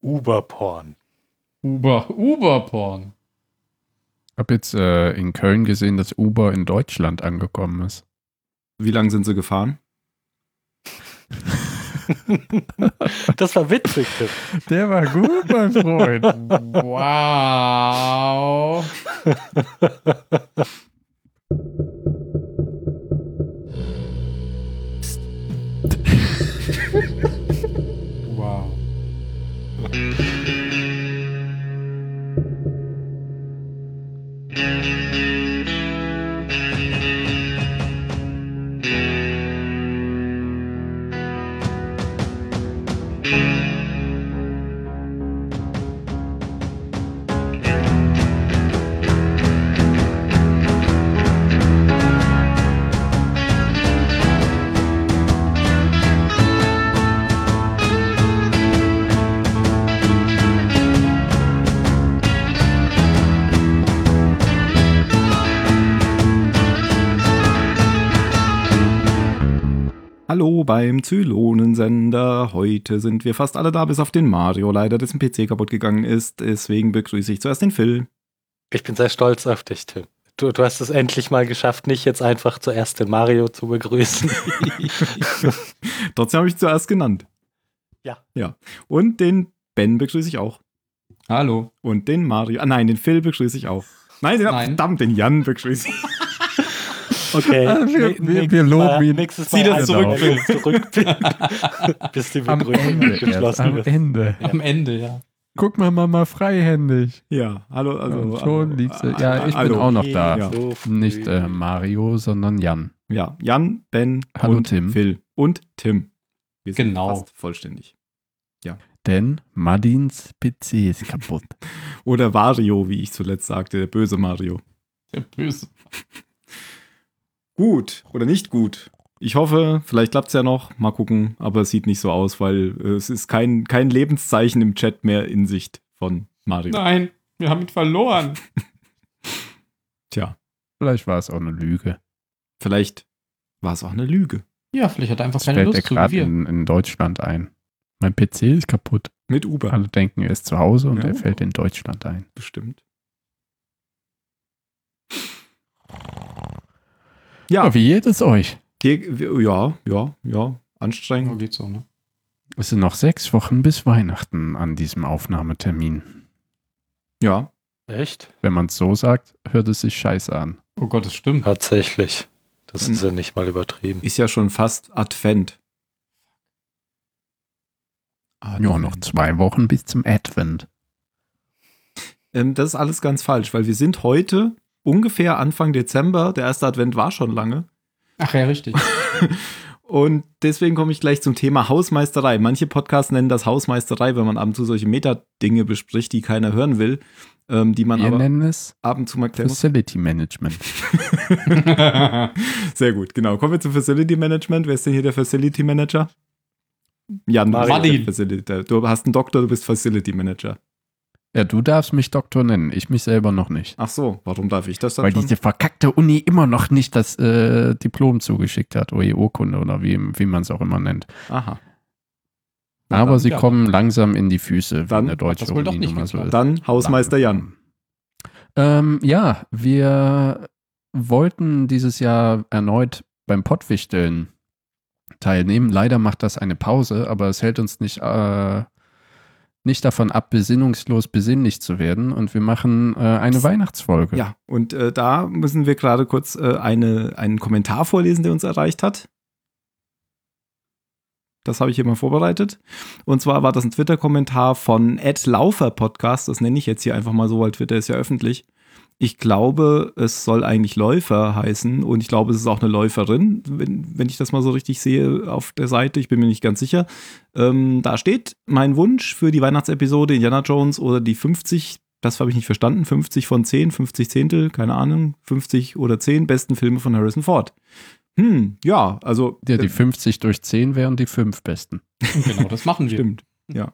Uberporn. Uber, Uberporn. Ich habe jetzt äh, in Köln gesehen, dass Uber in Deutschland angekommen ist. Wie lange sind sie gefahren? Das war witzig. Tim. Der war gut, mein Freund. Wow. Beim Zylonensender. Heute sind wir fast alle da, bis auf den Mario, leider dessen PC kaputt gegangen ist. Deswegen begrüße ich zuerst den Phil. Ich bin sehr stolz auf dich, Tim. Du, du hast es endlich mal geschafft, nicht jetzt einfach zuerst den Mario zu begrüßen. Trotzdem habe ich zuerst genannt. Ja. Ja. Und den Ben begrüße ich auch. Hallo. Und den Mario. Ah nein, den Phil begrüße ich auch. Nein, den, Nein. verdammt, den Jan begrüße ich. Okay. Ah, wir- wir- nächstes wir loben Mal- ihn. Nächstes Zieh Mal das zurück, Phil. zurück. bis die Am erst, geschlossen am wird. Ende. Am Ende, ja. Guck mal, Mama, freihändig. Ja, hallo, also. Und schon liegt sie. Ja, ich bin hallo. auch noch da. Ja. Nicht äh, Mario, sondern Jan. Ja, Jan, Ben Hallo, und Tim. Phil und Tim. Wir sind Genau. fast vollständig. Denn Madins PC ist kaputt. Oder Wario, wie ich zuletzt sagte, der böse Mario. Der Böse. Gut oder nicht gut. Ich hoffe, vielleicht klappt es ja noch. Mal gucken, aber es sieht nicht so aus, weil äh, es ist kein, kein Lebenszeichen im Chat mehr in Sicht von Mario. Nein, wir haben ihn verloren. Tja, Vielleicht war es auch eine Lüge. vielleicht war es auch eine Lüge. Ja, vielleicht hat er einfach Das keine fällt Lust zu wie gerade wir. in, in Deutschland ein. Mein PC ist kaputt. Mit Uber. Alle denken, er ist zu Hause und Ja. er fällt in Deutschland ein. Bestimmt. Ja, Ja, wie geht es euch? ja, ja, ja, Ja, anstrengend. geht so, ne? Es sind noch sechs Wochen bis Weihnachten an diesem Aufnahmetermin. Ja, Echt? Wenn man es so sagt, hört es sich scheiße an. Oh Gott, das stimmt. Tatsächlich. Das Hm. ist ja nicht mal übertrieben. ist ja schon fast Advent. Ja, noch zwei Wochen bis zum Advent. Ähm, das ist alles ganz falsch, weil wir sind heute ungefähr Anfang Dezember. Der erste Advent war schon lange. Ach ja, richtig. Und deswegen komme ich gleich zum Thema Hausmeisterei. Manche Podcasts nennen das Hausmeisterei, wenn man ab und zu solche Meta-Dinge bespricht, die keiner hören will, ähm, die man Wir aber nennen es ab und zu mal klären muss. Facility Management. Sehr gut, genau. Kommen wir zum Facility Management. Wer ist denn hier der Facility Manager? Jan, der Facility, du hast einen Doktor, du bist Facility Manager. Ja, du darfst mich Doktor nennen, ich mich selber noch nicht. Ach so, warum darf ich das dann Weil schon? diese verkackte Uni immer noch nicht das äh, Diplom zugeschickt hat oder die Urkunde oder wie, wie man es auch immer nennt. Aha. Aber dann, sie ja. kommen langsam in die Füße, Dann wenn der deutsche das wohl doch Uni nicht nun mal so ist. Dann Hausmeister Jan. Ähm, ja, wir wollten dieses Jahr erneut beim Pottwichteln teilnehmen. Leider macht das eine Pause, aber es hält uns nicht, äh, nicht davon ab, besinnungslos besinnlich zu werden. Und wir machen äh, eine Weihnachtsfolge. Ja, und äh, da müssen wir gerade kurz äh, eine, einen Kommentar vorlesen, der uns erreicht hat. Das habe ich hier mal vorbereitet. Und zwar war das ein Twitter-Kommentar von Ed Laufer Podcast. Das nenne ich jetzt hier einfach mal so, weil Twitter ist ja öffentlich. Ich glaube, es soll eigentlich Läufer heißen und ich glaube, es ist auch eine Läuferin, wenn, wenn ich das mal so richtig sehe auf der Seite. Ich bin mir nicht ganz sicher. Ähm, da steht mein Wunsch für die Weihnachtsepisode Indiana Jones oder die 50, das habe ich nicht verstanden, 50 von 10, 50 Zehntel, keine Ahnung, 50 oder 10 besten Filme von Harrison Ford. Hm, ja, also. Ja, die äh, 50 durch 10 wären die fünf besten. Und genau, das machen wir. Stimmt. Ja.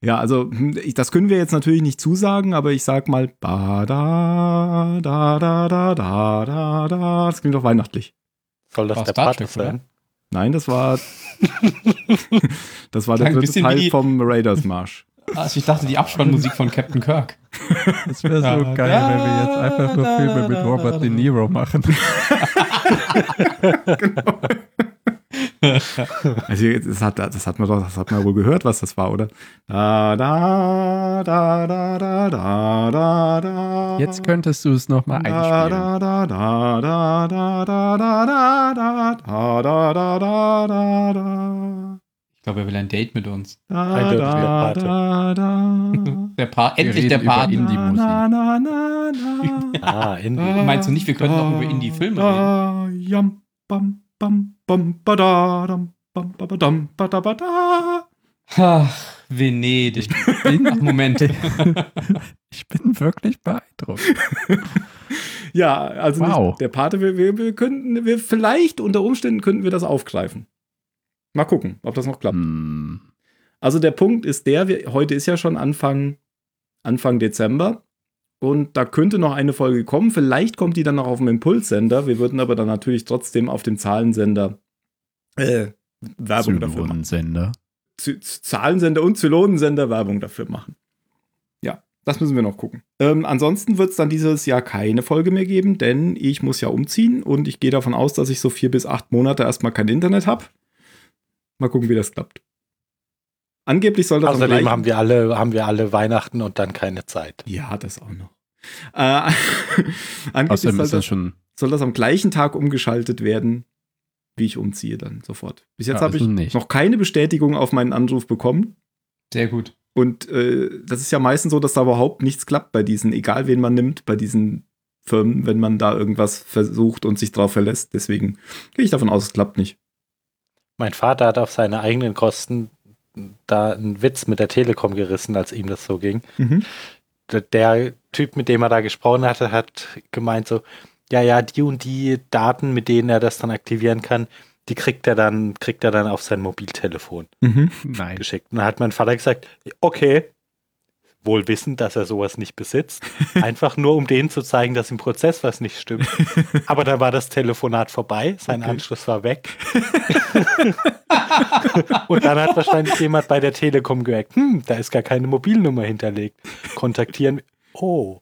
Ja, also hm, ich, das können wir jetzt natürlich nicht zusagen, aber ich sag mal ba da da da da da da da. Das klingt doch weihnachtlich. Soll das War der Pate sein? Nein, das war das war der dritte Teil die- vom Raiders Marsch. Also ich dachte, die Abspannmusik von Captain Kirk. Das wäre so Da, geil, da, wenn wir jetzt einfach nur Filme mit da, Robert da, De Niro machen. Also das hat, das hat man doch, das hat man wohl gehört, was das war, oder? Da, da, da, da, da, da, da, da. Jetzt könntest du es nochmal einspielen. da, da, da, da, da, da, da, da, da, da, da, da, da, da, da. Ich glaube, er will ein Date mit uns. Da, da, da, da. Der pa endlich reden der Part. Indie-Musik. Ah, Indie. Meinst du nicht, wir könnten auch über Indie-Filme da, Jam, bam, bam, bam, badadam, bam, badadam, badabada. Ach, Venedig. Ach, Moment. Ich bin wirklich beeindruckt. Ja, also Wow. nicht der Pate, wir, wir, wir könnten, wir vielleicht unter Umständen könnten wir das aufgreifen. Mal gucken, ob das noch klappt. Hm. Also der Punkt ist der, wir, heute ist ja schon Anfang, Anfang Dezember und da könnte noch eine Folge kommen. Vielleicht kommt die dann noch auf dem Impulssender. Wir würden aber dann natürlich trotzdem auf dem Zahlensender äh, Werbung dafür machen. Z- Zahlensender und Zylonensender Werbung dafür machen. Ja, das müssen wir noch gucken. Ähm, ansonsten wird es dann dieses Jahr keine Folge mehr geben, denn ich muss ja umziehen und ich gehe davon aus, dass ich so vier bis acht Monate erstmal kein Internet habe. Mal gucken, wie das klappt. Angeblich soll das am Außerdem gleichen- haben wir alle, haben wir alle Weihnachten und dann keine Zeit. Ja, das auch noch. Äh, angeblich Außerdem soll ist das das, schon. soll das am gleichen Tag umgeschaltet werden, wie ich umziehe dann sofort. Bis jetzt Ja, habe ich also nicht. noch keine Bestätigung auf meinen Anruf bekommen. Sehr gut. Und äh, das ist ja meistens so, dass da überhaupt nichts klappt bei diesen, egal wen man nimmt, bei diesen Firmen, wenn man da irgendwas versucht und sich drauf verlässt. Deswegen gehe ich davon aus, es klappt nicht. Mein Vater hat auf seine eigenen Kosten da einen Witz mit der Telekom gerissen, als ihm das so ging. Der, der Typ, mit dem er da gesprochen hatte, hat gemeint so, ja, ja, die und die Daten, mit denen er das dann aktivieren kann, die kriegt er dann, kriegt er dann auf sein Mobiltelefon Nein. geschickt. Und dann hat mein Vater gesagt, okay, wohl wissend, dass er sowas nicht besitzt, einfach nur um denen zu zeigen, dass im Prozess was nicht stimmt. Aber dann war das Telefonat vorbei, sein Okay. Anschluss war weg. Und dann hat wahrscheinlich jemand bei der Telekom gemerkt, hm, da ist gar keine Mobilnummer hinterlegt. Kontaktieren. Oh.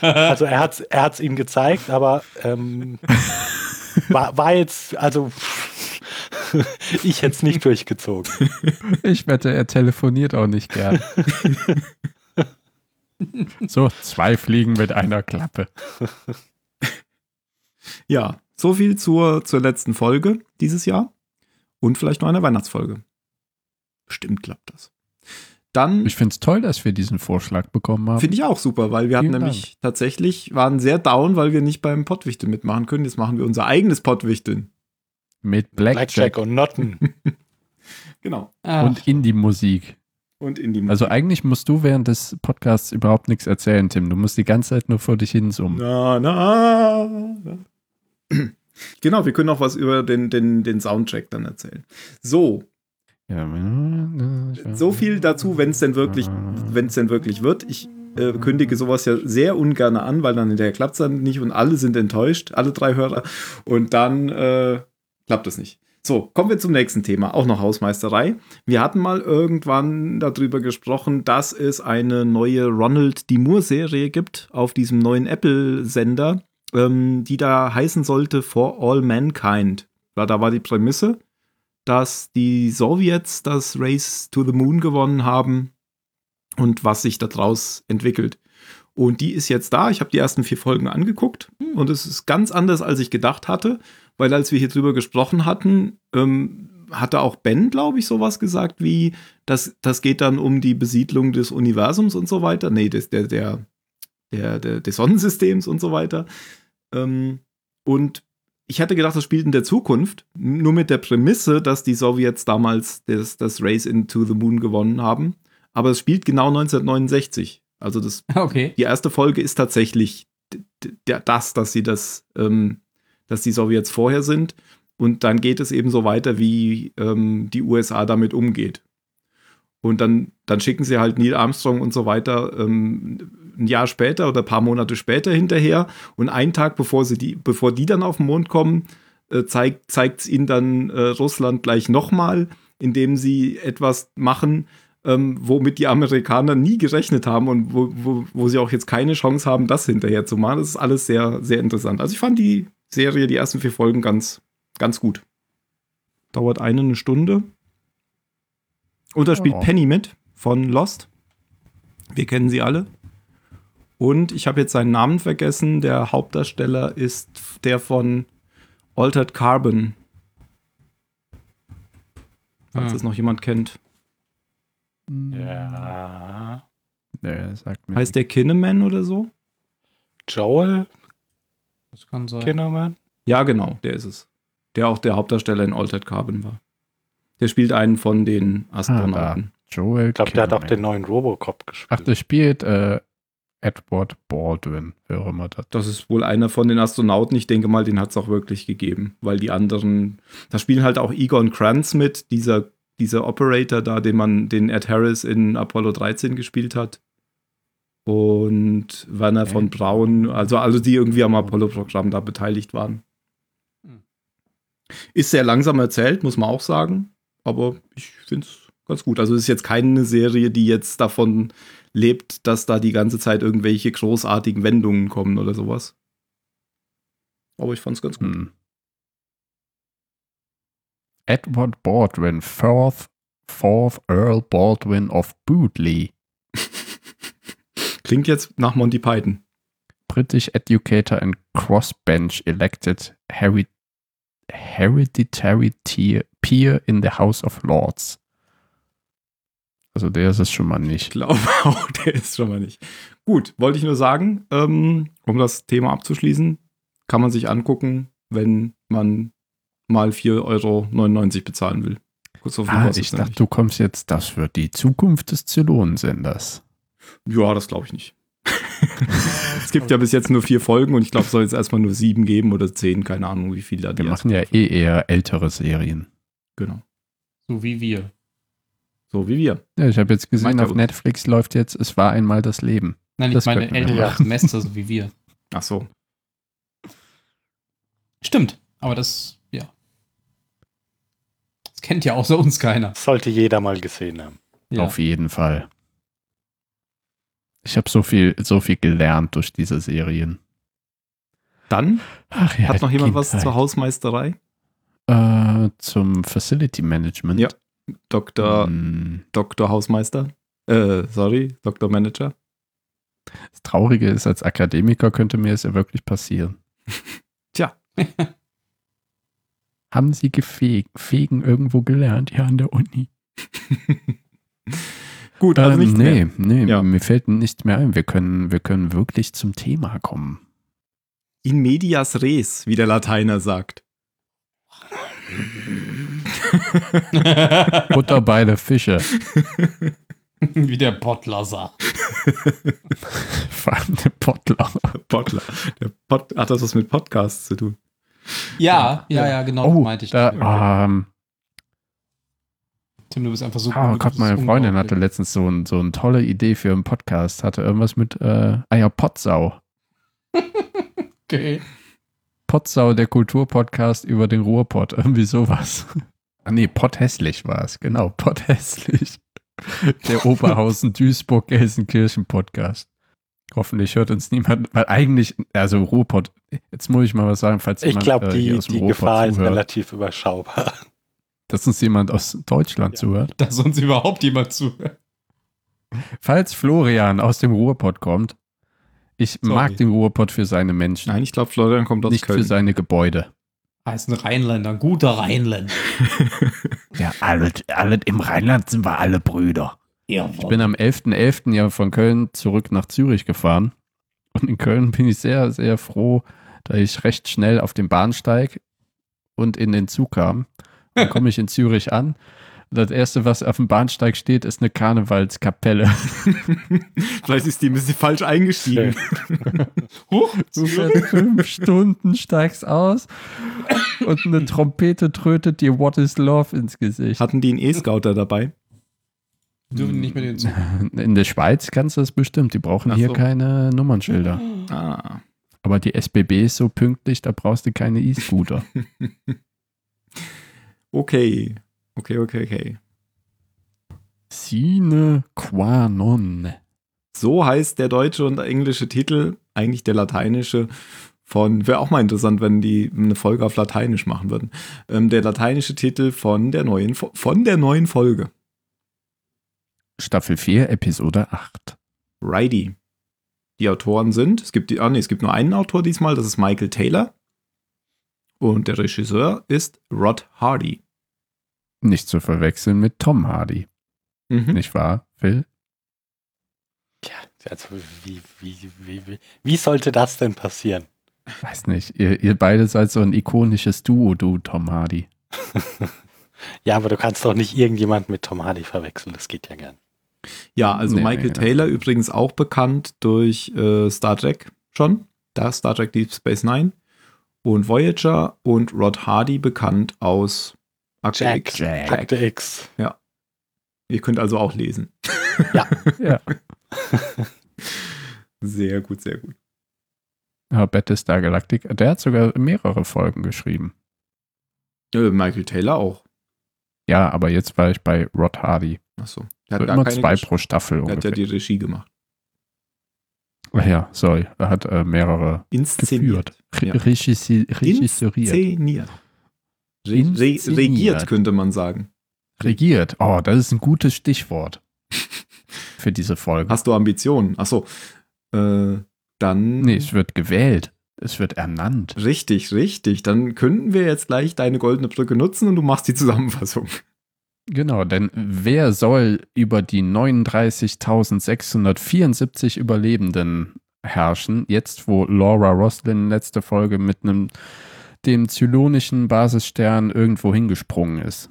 Also er hat es er hat's ihm gezeigt, aber ähm, war, war jetzt, also ich hätte es nicht durchgezogen. Ich wette, er telefoniert auch nicht gern. so, zwei Fliegen mit einer Klappe. Ja, so viel zur, zur letzten Folge dieses Jahr. Und vielleicht noch eine Weihnachtsfolge. Bestimmt klappt das. Dann Ich finde es toll, dass wir diesen Vorschlag bekommen haben. Finde ich auch super, weil wir hatten Vielen nämlich tatsächlich, waren sehr down, weil wir nicht beim Pottwichteln mitmachen können. Jetzt machen wir unser eigenes Pottwichteln. Mit Blackjack, Blackjack und Notten. Genau. Ach, und Indie-Musik. Und in die Also eigentlich musst du während des Podcasts überhaupt nichts erzählen, Tim. Du musst die ganze Zeit nur vor dich hin summen. Na, na, na. Genau, wir können auch was über den, den, den Soundtrack dann erzählen. So, Ja. so viel dazu, wenn es denn wirklich, wenn es denn wirklich wird. Ich äh, kündige sowas ja sehr ungern an, weil dann hinterher klappt es dann nicht und alle sind enttäuscht, alle drei Hörer. Und dann äh, klappt es nicht. So, kommen wir zum nächsten Thema, auch noch Hausmeisterei. Wir hatten mal irgendwann darüber gesprochen, dass es eine neue Ronald D. Moore-Serie gibt auf diesem neuen Apple-Sender, ähm, die da heißen sollte For All Mankind. Ja, da war die Prämisse, dass die Sowjets das Race to the Moon gewonnen haben und was sich daraus entwickelt. Und die ist jetzt da. Ich habe die ersten vier Folgen angeguckt und es ist ganz anders, als ich gedacht hatte, weil als wir hier drüber gesprochen hatten, ähm, hatte auch Ben, glaube ich, sowas gesagt wie, das, das geht dann um die Besiedlung des Universums und so weiter. Nee, des, der, der, der, der, des Sonnensystems und so weiter. Ähm, und ich hatte gedacht, das spielt in der Zukunft, nur mit der Prämisse, dass die Sowjets damals das, das Race into the Moon gewonnen haben. Aber es spielt genau 1969. Also das, okay. die erste Folge ist tatsächlich das, dass sie das, ähm, dass die Sowjets vorher sind. Und dann geht es eben so weiter, wie ähm, die USA damit umgeht. Und dann, dann schicken sie halt Neil Armstrong und so weiter ähm, ein Jahr später oder ein paar Monate später hinterher. Und einen Tag bevor, sie die, bevor die dann auf den Mond kommen, äh, zeigt es ihnen dann äh, Russland gleich nochmal indem sie etwas machen, ähm, womit die Amerikaner nie gerechnet haben und wo, wo, wo sie auch jetzt keine Chance haben, das hinterher zu machen. Das ist alles sehr, sehr interessant. Also ich fand die Serie, die ersten vier Folgen ganz, ganz gut. Dauert eine, eine Stunde. Und da spielt Oh. Penny mit von Lost. Wir kennen sie alle. Und ich habe jetzt seinen Namen vergessen. Der Hauptdarsteller ist der von Altered Carbon. Falls Ah. es noch jemand kennt. Ja. Nee, sagt mir Heißt der Kinneman oder so? Joel Das kann sein. Kinnaman? Ja, genau, der ist es. Der auch der Hauptdarsteller in Altered Carbon war. Der spielt einen von den Astronauten. Joel. Ich glaube, der hat auch den neuen Robocop gespielt. Ach, der spielt äh, Edward Baldwin, wer auch immer das. das ist wohl einer von den Astronauten. Ich denke mal, den hat es auch wirklich gegeben, weil die anderen, da spielen halt auch Egon Kranz mit, dieser, dieser Operator da, den man, den Ed Harris in Apollo 13 gespielt hat. Und Werner von Braun, also alle, die irgendwie am Apollo-Programm da beteiligt waren. Hm. Ist sehr langsam erzählt, muss man auch sagen. Aber ich finde es ganz gut. Also es ist jetzt keine Serie, die jetzt davon lebt, dass da die ganze Zeit irgendwelche großartigen Wendungen kommen oder sowas. Aber ich fand es ganz gut. Hm. Edward Baldwin, fourth, fourth Earl Baldwin of Bootley. Klingt jetzt nach Monty Python. British educator and crossbench elected heri hereditary peer in the House of Lords. Also der ist es schon mal Ich nicht. glaube auch, der ist schon mal nicht. Gut, wollte ich nur sagen, ähm, um das Thema abzuschließen, kann man sich angucken, wenn man mal 4,99 Euro bezahlen will. Kurz auf Ah, ich dachte, du kommst jetzt, das wird die Zukunft des Zylonensenders. Ja, das glaube ich nicht. es gibt ja bis jetzt nur vier Folgen und ich glaube, es soll jetzt erstmal nur sieben geben oder zehn, keine Ahnung, wie viel da die Wir machen ja eh eher ältere Serien. Genau. So wie wir. So wie wir. Ja, ich habe jetzt gesehen, auf. Netflix läuft jetzt Es war einmal das Leben. Nein, ich Das meine könnten wir ältere. Semester, so wie wir. Ach so. Stimmt, aber das, ja. Das kennt ja außer uns keiner. Das sollte jeder mal gesehen haben. Ja. Auf jeden Fall. Ich habe so viel, so viel gelernt durch diese Serien. Dann Ach ja, hat noch jemand was Kindheit. zur Hausmeisterei? Äh, zum Facility Management. Ja. Dr. Hm, Dr. Hausmeister. Äh, sorry, Dr. Manager. Das Traurige ist, als Akademiker könnte mir es ja wirklich passieren. Tja. Haben Sie gefeg, Fegen irgendwo gelernt? Ja, an der Uni. Gut, also Ähm, nicht nee, mehr. nee, Ja. mir fällt nichts mehr ein. Wir können, wir können wirklich zum Thema kommen. In medias res, wie der Lateiner sagt. Butter bei der Fische. wie der Bottler sagt. Vor allem der Bottler. Bottler. Der Pod hat das was mit Podcasts zu tun? Ja, ja, ja, genau, Oh, meinte ich. da, ähm, Tim, du bist einfach so oh gut, Gott, meine ist Freundin hatte letztens so, ein, so eine tolle Idee für einen Podcast. Hatte irgendwas mit, äh, ah ja, Potsau. Okay. Potsau, der Kulturpodcast über den Ruhrpott. Irgendwie sowas. Ah nee, Pott hässlich war es. Genau, Pott hässlich. Der Oberhausen-Duisburg-Gelsenkirchen-Podcast. Hoffentlich hört uns niemand, weil eigentlich, also Ruhrpott, jetzt muss ich mal was sagen, falls Ich jemand glaube, äh, hier die, aus dem die Ruhrpott Gefahr ist zuhört, relativ überschaubar. Dass uns jemand aus Deutschland Ja. zuhört. Dass uns überhaupt jemand zuhört. Falls Florian aus dem Ruhrpott kommt, ich Sorry. mag den Ruhrpott für seine Menschen, Nein, ich glaube, Florian kommt aus nicht Köln. für seine Gebäude. Heißt ein Rheinländer, ein guter Rheinländer. Ja, alle, alle, im Rheinland sind wir alle Brüder. Ja, Ich bin am 11.11. ja von Köln zurück nach Zürich gefahren. Und in Köln bin ich sehr, sehr froh, da ich recht schnell auf den Bahnsteig und in den Zug kam. Dann komme ich in Zürich an. Das erste, was auf dem Bahnsteig steht, ist eine Karnevalskapelle. Vielleicht ist die ein bisschen falsch eingestiegen. Huch, Du fährst fünf Stunden, steigst aus und eine Trompete trötet dir What is Love ins Gesicht. Hatten die einen E-Scouter dabei? dürfen nicht mehr den Zug. In der Schweiz kannst du das bestimmt. Die brauchen Ach hier so. keine Nummernschilder. Ah. Aber die SBB ist so pünktlich, da brauchst du keine E-Scooter. Okay. Okay, okay, okay. Sine qua non. So heißt der deutsche und englische Titel, eigentlich der lateinische von, wäre auch mal interessant, wenn die eine Folge auf Lateinisch machen würden. Ähm, der lateinische Titel von der neuen, von der neuen Folge. Staffel 4, Episode 8. Righty. Die Autoren sind, es gibt, die, ah nee, es gibt nur einen Autor diesmal, das ist Michael Taylor. Und der Regisseur ist Rod Hardy. Nicht zu verwechseln mit Tom Hardy. Mhm. Nicht wahr, Phil? Ja, also wie, wie, wie, wie, wie sollte das denn passieren? Weiß nicht. Ihr, ihr beide seid so ein ikonisches Duo, du, Tom Hardy. Ja, aber du kannst doch nicht irgendjemand mit Tom Hardy verwechseln, das geht ja gern. Ja, also Nee, Michael nee, Taylor übrigens auch bekannt durch äh, Star Trek schon. Da Star Trek Deep Space Nine und Voyager und Rod Hardy bekannt aus Akte Jack. X. Jack. Akte X. Ihr könnt also auch lesen. Ja. Sehr gut, sehr gut. ja Battlestar Galactic. Der hat sogar mehrere Folgen geschrieben. Michael Taylor auch. Ja, aber jetzt war ich bei Rod Hardy. Achso. Der So hat immer keine zwei Gesch- pro Staffel Der hat ja die Regie gemacht. Ach ja, sorry. Er hat äh, mehrere Inszeniert. geführt. Ja. Regissi registriert. Inszeniert. Re regiert, könnte man sagen. Regiert. Oh, das ist ein gutes Stichwort für diese Folge. Hast du Ambitionen? Achso. Äh, dann. Nee, es wird gewählt. Es wird ernannt. Richtig, richtig. Dann könnten wir jetzt gleich deine goldene Brücke nutzen und du machst die Zusammenfassung. Genau, denn wer soll über die 39.674 Überlebenden herrschen, jetzt wo Laura Roslin letzte Folge mit einem dem zylonischen Basisstern irgendwo hingesprungen ist?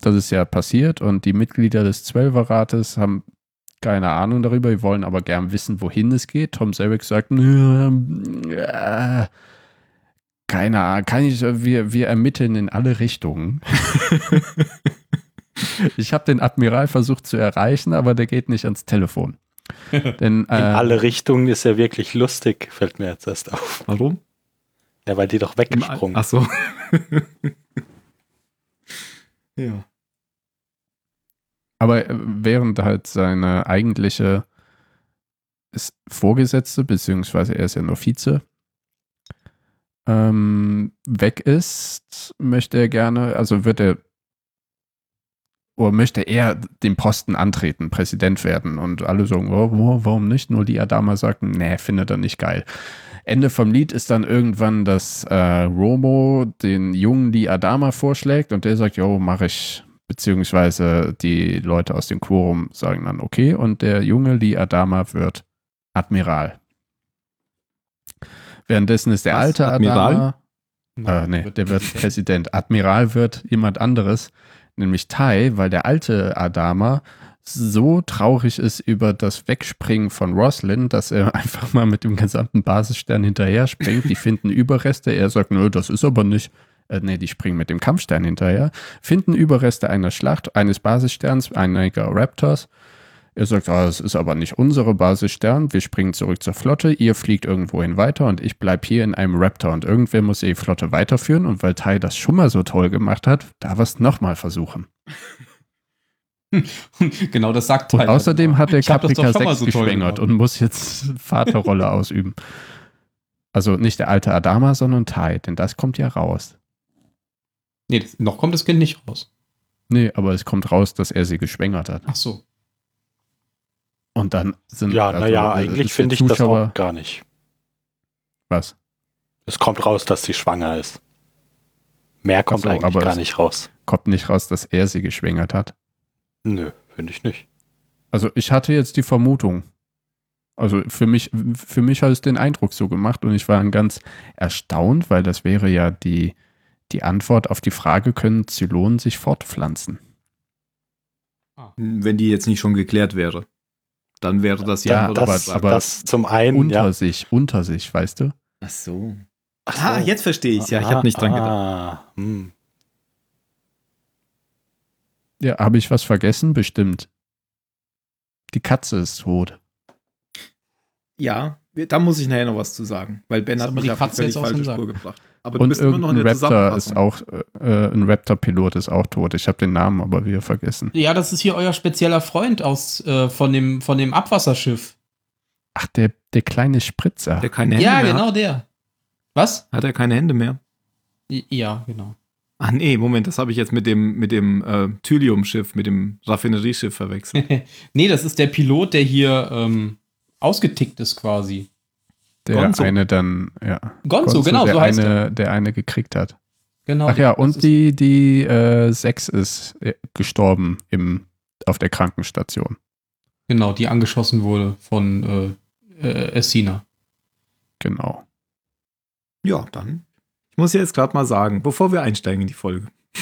Das ist ja passiert und die Mitglieder des Zwölferrates haben keine Ahnung darüber, die wollen aber gern wissen, wohin es geht. Tom Selleck sagt, "Nö, äh, keine Ahnung, kann ich, wir, wir ermitteln in alle Richtungen. Ich habe den Admiral versucht zu erreichen, aber der geht nicht ans Telefon. Denn In äh, alle Richtungen ist ja wirklich lustig, fällt mir jetzt erst auf. Warum? Ja, weil die doch weggesprungen Achso. ja. aber äh, während halt seine eigentliche Vorgesetzte, beziehungsweise er ist ja nur Vize, ähm, weg ist, möchte er gerne, also wird er oder möchte er den Posten antreten, Präsident werden und alle sagen, oh, oh, warum nicht? Nur die Adama sagten, nee, findet er nicht geil. Ende vom Lied ist dann irgendwann, dass äh, Romo den jungen Lee Adama vorschlägt und der sagt, jo, mache ich. Beziehungsweise die Leute aus dem Quorum sagen dann, okay, und der junge Lee Adama wird Admiral. Währenddessen ist der Was? alte Admiral? Adama. Äh, nee, der wird Präsident. Admiral wird jemand anderes, nämlich Tai, weil der alte Adama so traurig ist über das Wegspringen von Roslin, dass er einfach mal mit dem gesamten Basisstern hinterher springt. Die finden Überreste. Er sagt, nö, das ist aber nicht. Äh, nee, die springen mit dem Kampfstern hinterher. Finden Überreste einer Schlacht, eines Basissterns, einiger Raptors. Er sagt, ah, das ist aber nicht unsere Basisstern. Wir springen zurück zur Flotte. Ihr fliegt irgendwohin weiter und ich bleibe hier in einem Raptor. Und irgendwer muss die Flotte weiterführen. Und weil Tai das schon mal so toll gemacht hat, darf er es nochmal versuchen. genau das sagt Und Tyler. außerdem hat der Caprica schon mal 6 so geschwängert und muss jetzt Vaterrolle ausüben. Also nicht der alte Adama, sondern Tai, denn das kommt ja raus. Nee, das, noch kommt das Kind nicht raus. Nee, aber es kommt raus, dass er sie geschwängert hat. Ach so. Und dann sind Ja, also, naja, eigentlich finde ich das auch gar nicht. Was? Es kommt raus, dass sie schwanger ist. Mehr kommt so, eigentlich aber gar nicht raus. Kommt nicht raus, dass er sie geschwängert hat. Nö, finde ich nicht. Also ich hatte jetzt die Vermutung. Also für mich, für mich hat es den Eindruck so gemacht und ich war dann ganz erstaunt, weil das wäre ja die, die Antwort auf die Frage, können Zylonen sich fortpflanzen? Wenn die jetzt nicht schon geklärt wäre. Dann wäre das Ja, ja. das- aber- das zum einen, Unter ja. sich, unter sich, weißt du? Ach so. Ach Ah, so. jetzt verstehe ich Ja, ich habe nicht dran gedacht. Ah, hm. Ja, habe ich was vergessen? Bestimmt. Die Katze ist tot. Ja, da muss ich nachher noch was zu sagen, weil Ben Ist hat mich die auf die Katze völlig jetzt aus dem falsche Sack. Spur gebracht. Aber du Und bist immer noch in irgendein der Raptor ist auch, äh, ein Raptor-Pilot ist auch tot. Ich habe den Namen aber wieder vergessen. Ja, das ist hier euer spezieller Freund aus äh, von, dem, von dem Abwasserschiff. Ach, der, der kleine Spritzer. Der keine Hände Ja, mehr genau hat. der. Was? Hat er keine Hände mehr? Ja, genau. Ah nee, Moment, das habe ich jetzt mit dem, mit dem äh, Thylium-Schiff, mit dem Raffinerieschiff verwechselt. nee, das ist der Pilot, der hier ähm, ausgetickt ist quasi. der Gonzo. eine dann, ja. Gonzo, genau, der so heißt eine, er. Der eine gekriegt hat. Genau. Ach ja, und die, die äh, Sex ist äh, gestorben im, auf der Krankenstation. Genau, die angeschossen wurde von äh, äh, Essina. Genau. Ja, dann. Ich muss jetzt gerade mal sagen, bevor wir einsteigen in die Folge.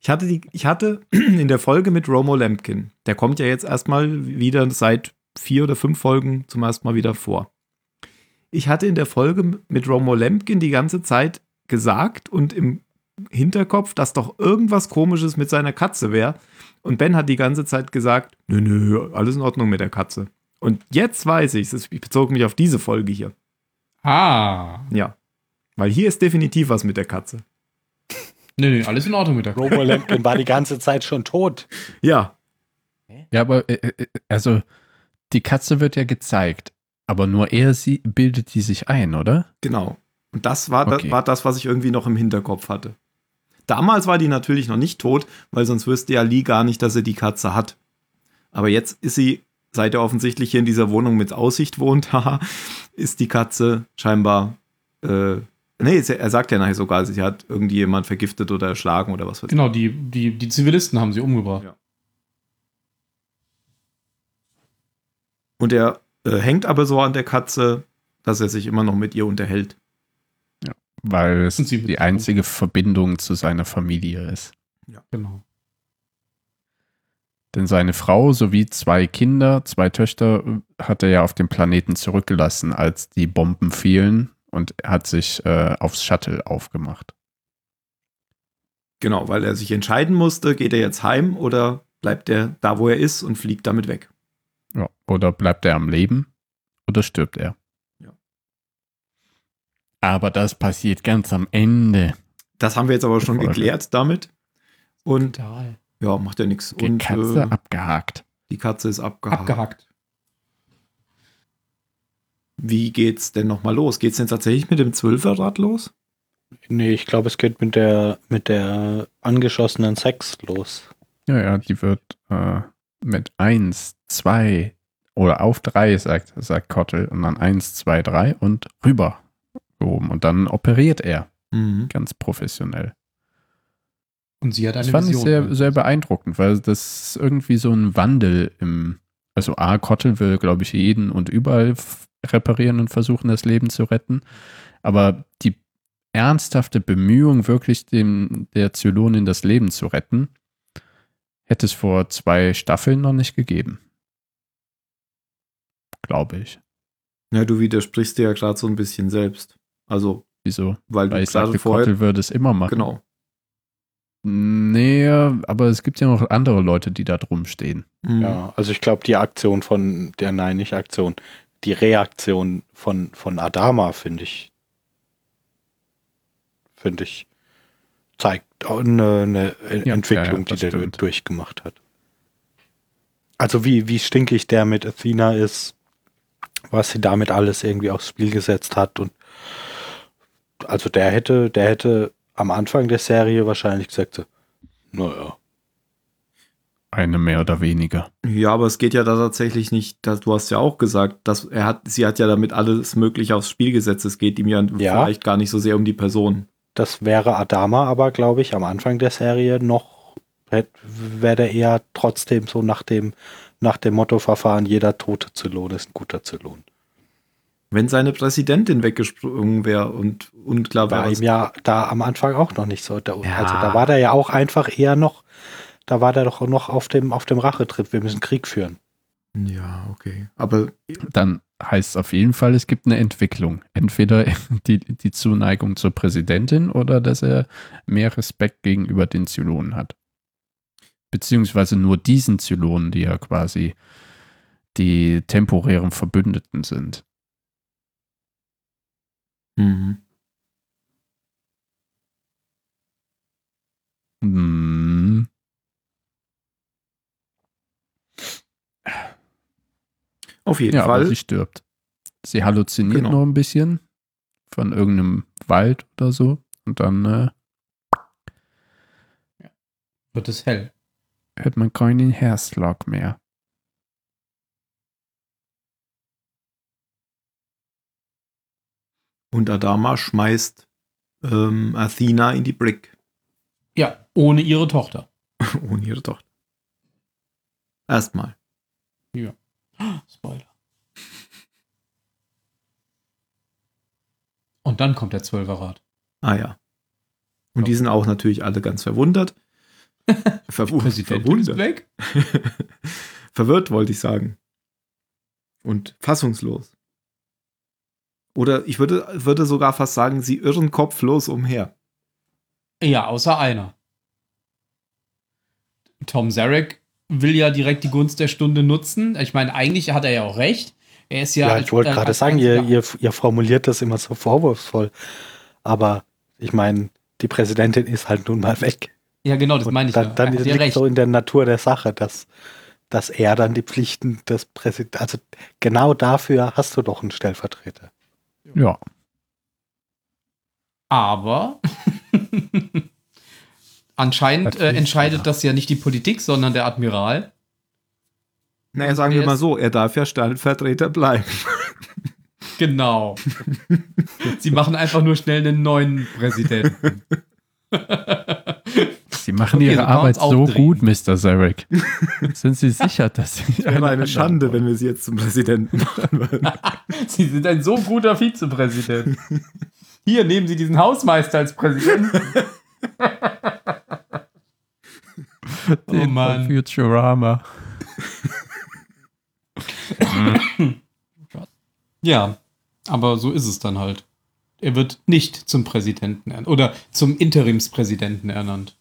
Ich hatte, die, ich hatte in der Folge mit Romo Lampkin, der kommt ja jetzt erstmal wieder seit vier oder fünf Folgen zum ersten Mal wieder vor. Ich hatte in der Folge mit Romo Lampkin die ganze Zeit gesagt und im Hinterkopf, dass doch irgendwas Komisches mit seiner Katze wäre. Und Ben hat die ganze Zeit gesagt, nö, nö, alles in Ordnung mit der Katze. Und jetzt weiß ich es. Ich bezog mich auf diese Folge hier. Ah. Ja. Weil hier ist definitiv was mit der Katze. Nee, nee, alles in Ordnung mit der Robo Lampkin war die ganze Zeit schon tot. Ja. Ja, aber äh, äh, also die Katze wird ja gezeigt, aber nur er sie bildet die sich ein, oder? Genau. Und das war, Okay. das war das, was ich irgendwie noch im Hinterkopf hatte. Damals war die natürlich noch nicht tot, weil sonst wüsste ja Lee gar nicht, dass er die Katze hat. Aber jetzt ist sie, seit er offensichtlich hier in dieser Wohnung mit Aussicht wohnt, haha, ist die Katze scheinbar. Äh, nee, er sagt ja nachher sogar, sie hat irgendjemand vergiftet oder erschlagen oder was weiß ich. Genau, die, die, die Zivilisten haben sie umgebracht. Ja. Und er äh, hängt aber so an der Katze, dass er sich immer noch mit ihr unterhält. Weil es die einzige Verbindung zu seiner Familie ist. Genau. Denn seine Frau sowie zwei Kinder, zwei Töchter, äh, hat er ja auf dem Planeten zurückgelassen, als die Bomben fielen und er hat sich äh, aufs Shuttle aufgemacht. Genau, weil er sich entscheiden musste, geht er jetzt heim oder bleibt er da, wo er ist und fliegt damit weg. Ja. Oder bleibt er am Leben oder stirbt er? Ja. Aber das passiert ganz am Ende. Das haben wir jetzt aber schon Folge. geklärt damit. Und Total. ja, macht ja nichts. Die Und Katze äh, abgehakt. die Katze ist abgehakt. Abgehackt. Wie geht's denn nochmal los? Geht's denn tatsächlich mit dem Zwölferrad los? Nee, ich glaube, es geht mit der, mit der angeschossenen Sex los. Ja, ja, die wird äh, mit 1, 2 oder auf 3, sagt, sagt Kottel, und dann 1, 2, 3 und rüber gehoben. Und dann operiert er Mhm. ganz professionell. Und sie hat eine Das fand ich Vision. sehr, sehr beeindruckend, weil das ist irgendwie so ein Wandel im. Also, A, Kottel will, glaube ich, jeden und überall reparieren und versuchen, das Leben zu retten. Aber die ernsthafte Bemühung, wirklich dem, der Zylonin das Leben zu retten, hätte es vor zwei Staffeln noch nicht gegeben. Glaube ich. Ja, du widersprichst dir ja gerade so ein bisschen selbst. Also, Wieso? weil Weil du ich sagte, vorher. Kottel würde es immer machen. Genau. Nee, aber es gibt ja noch andere Leute, die da drum stehen. Mhm. Ja, also ich glaube, die Aktion von, der, nein, nicht Aktion, die Reaktion von, von Adama, finde ich, finde ich, zeigt eine, eine Ja, Entwicklung, ja, ja, die der durchgemacht hat. Also wie, wie stinkig der mit Athena ist, was sie damit alles irgendwie aufs Spiel gesetzt hat und also der hätte, der hätte am Anfang der Serie wahrscheinlich gesagt, so, naja, Eine mehr oder weniger. Ja, aber es geht ja da tatsächlich nicht, dass, du hast ja auch gesagt, dass er hat, sie hat ja damit alles Mögliche aufs Spiel gesetzt. Es geht ihm ja, Ja. vielleicht gar nicht so sehr um die Person. Das wäre Adama aber, glaube ich, am Anfang der Serie noch, wäre der eher trotzdem so nach dem, nach dem Motto-Verfahren, jeder tote Zylon ist ein guter Zylon. Wenn seine Präsidentin weggesprungen wäre und unklar War wäre. ihm ja da am Anfang auch noch nicht so. Da, Ja. Also da war der ja auch einfach eher noch, da war der doch noch auf dem, auf dem Rachetrip. Wir müssen Krieg führen. Ja, okay. Aber. Dann heißt es auf jeden Fall, es gibt eine Entwicklung. Entweder die, die Zuneigung zur Präsidentin oder dass er mehr Respekt gegenüber den Zylonen hat. Beziehungsweise nur diesen Zylonen, die ja quasi die temporären Verbündeten sind. Mhm. Hm. Auf jeden Ja, aber Fall. sie stirbt. Sie halluziniert Genau. noch ein bisschen von irgendeinem Wald oder so. Und dann äh, Wird es hell. hört man keinen Herzschlag mehr. Und Adama schmeißt ähm, Athena in die Brick. Ja, ohne ihre Tochter. Ohne ihre Tochter. Erstmal. Spoiler. Und dann kommt der Zwölferrat. Ah ja. Und die sind auch natürlich alle ganz verwundert. Ist verwundert. Verwirrt wollte ich sagen. Und fassungslos. Oder ich würde, würde sogar fast sagen, sie irren kopflos umher. Ja, außer einer. Tom Zarek will ja direkt die Gunst der Stunde nutzen. Ich meine, eigentlich hat er ja auch recht. Er ist ja. Ja, ich wollte äh, gerade sagen, ihr, ihr, ihr formuliert das immer so vorwurfsvoll. Aber ich meine, die Präsidentin ist halt nun mal weg. Ja, genau, das meine ich. dann ja. dann liegt recht. so in der Natur der Sache, dass, dass er dann die Pflichten des Präsidenten, also genau dafür hast du doch einen Stellvertreter. Ja. Aber anscheinend äh, entscheidet ja. das ja nicht die Politik, sondern der Admiral. Naja, sagen wir mal so, er darf ja Stellvertreter bleiben. Genau. Sie machen einfach nur schnell einen neuen Präsidenten. Sie machen Okay, ihre Arbeit so gut, Mr. Zarek. Sind Sie sicher, dass Sie. Wäre eine Schande, wenn wir sie jetzt zum Präsidenten machen würden. Sie sind ein so guter Vizepräsident. Hier, nehmen Sie diesen Hausmeister als Präsidenten. oh Den Mann. von Futurama. Ja, aber so ist es dann halt. Er wird nicht zum Präsidenten ernannt oder zum Interimspräsidenten ernannt.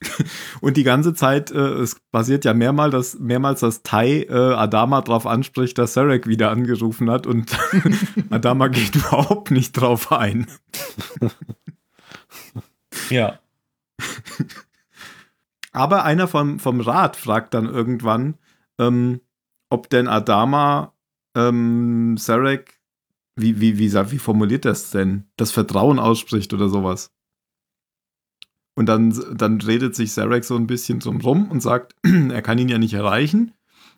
Und die ganze Zeit, äh, es passiert ja mehrmals, dass, mehrmals, dass Tai äh, Adama darauf anspricht, dass Sarek wieder angerufen hat und Adama geht überhaupt nicht drauf ein. Ja. Aber einer vom, vom Rat fragt dann irgendwann, ähm, ob denn Adama ähm, Sarek, wie, wie, wie, wie formuliert das denn? Das Vertrauen ausspricht oder sowas. Und dann, dann redet sich Sarek so ein bisschen drum rum und sagt, er kann ihn ja nicht erreichen.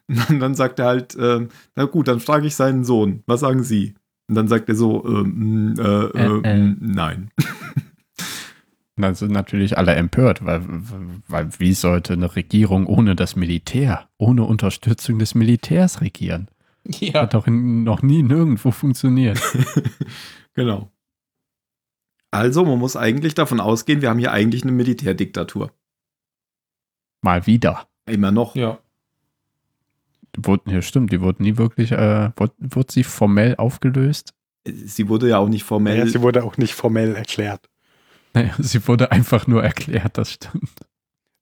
Und dann, dann sagt er halt, ähm, na gut, dann frage ich seinen Sohn, was sagen Sie? Und dann sagt er so, ähm, äh, äh, Äh, äh. nein. Dann sind natürlich alle empört, weil, weil wie sollte eine Regierung ohne das Militär, ohne Unterstützung des Militärs regieren? Ja. Hat doch in, noch nie nirgendwo funktioniert. Genau. Also, man muss eigentlich davon ausgehen, wir haben hier eigentlich eine Militärdiktatur. Mal wieder. Immer noch. Ja. Wurden, ja, stimmt, die wurden nie wirklich, äh, wurde, wurde sie formell aufgelöst? Sie wurde ja auch nicht formell. Ja, sie wurde auch nicht formell erklärt. Naja, sie wurde einfach nur erklärt, das stimmt.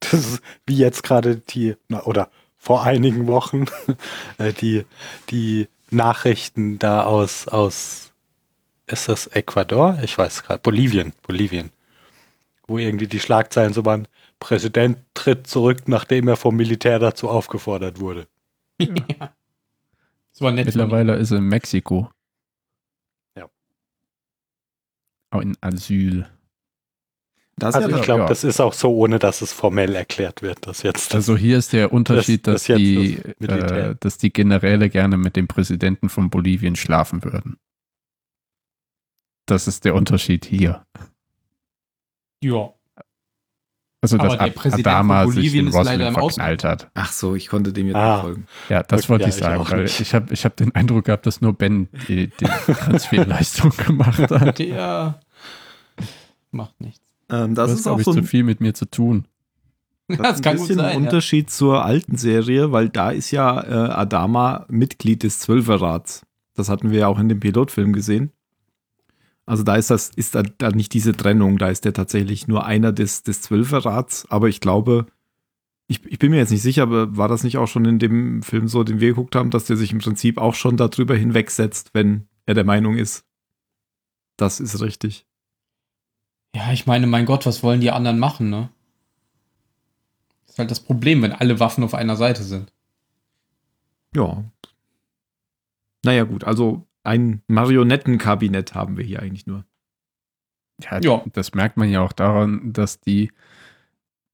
Das ist wie jetzt gerade die, na, oder vor einigen Wochen, äh, die, die Nachrichten da aus, aus, ist das Ecuador? Ich weiß gerade, Bolivien, Bolivien. Wo irgendwie die Schlagzeilen so waren, Präsident tritt zurück, nachdem er vom Militär dazu aufgefordert wurde. ja. Das war nett. Mittlerweile ist er in Mexiko. Ja. Auch in Asyl. Das Also ja ich glaube, ja. das ist auch so, ohne dass es formell erklärt wird, dass jetzt das, Also hier ist der Unterschied, das dass, die, das Militär. äh, dass die Generäle gerne mit dem Präsidenten von Bolivien schlafen würden. Das ist der Unterschied hier. Ja. Also, Aber dass der Ad- Präsident Adama von sich Bolivien in ist leider Roslin im verknallt hat. Ach so, ich konnte dem jetzt Ah. nicht folgen. Ja, das Okay, wollte ja, ich ich sagen, auch weil nicht. ich habe ich hab den Eindruck gehabt, dass nur Ben die, die Transferleistung gemacht hat. Der macht nichts. Ähm, das Das ist auch ich, so zu ein, viel mit mir zu tun. das Das ist ein bisschen sein. ein Ja. Unterschied zur alten Serie, weil da ist ja äh, Adama Mitglied des Zwölferrats. Das hatten wir ja auch in dem Pilotfilm gesehen. Also da ist das, ist da, da nicht diese Trennung, da ist der tatsächlich nur einer des, des Zwölferrats, aber ich glaube, ich, ich bin mir jetzt nicht sicher, aber war das nicht auch schon in dem Film so, den wir geguckt haben, dass der sich im Prinzip auch schon darüber hinwegsetzt, wenn er der Meinung ist, das ist richtig. Ja, ich meine, mein Gott, was wollen die anderen machen, ne? ist halt das Problem, wenn alle Waffen auf einer Seite sind. Ja. Naja, gut, also ein Marionettenkabinett haben wir hier eigentlich nur. Ja, ja, das merkt man ja auch daran, dass die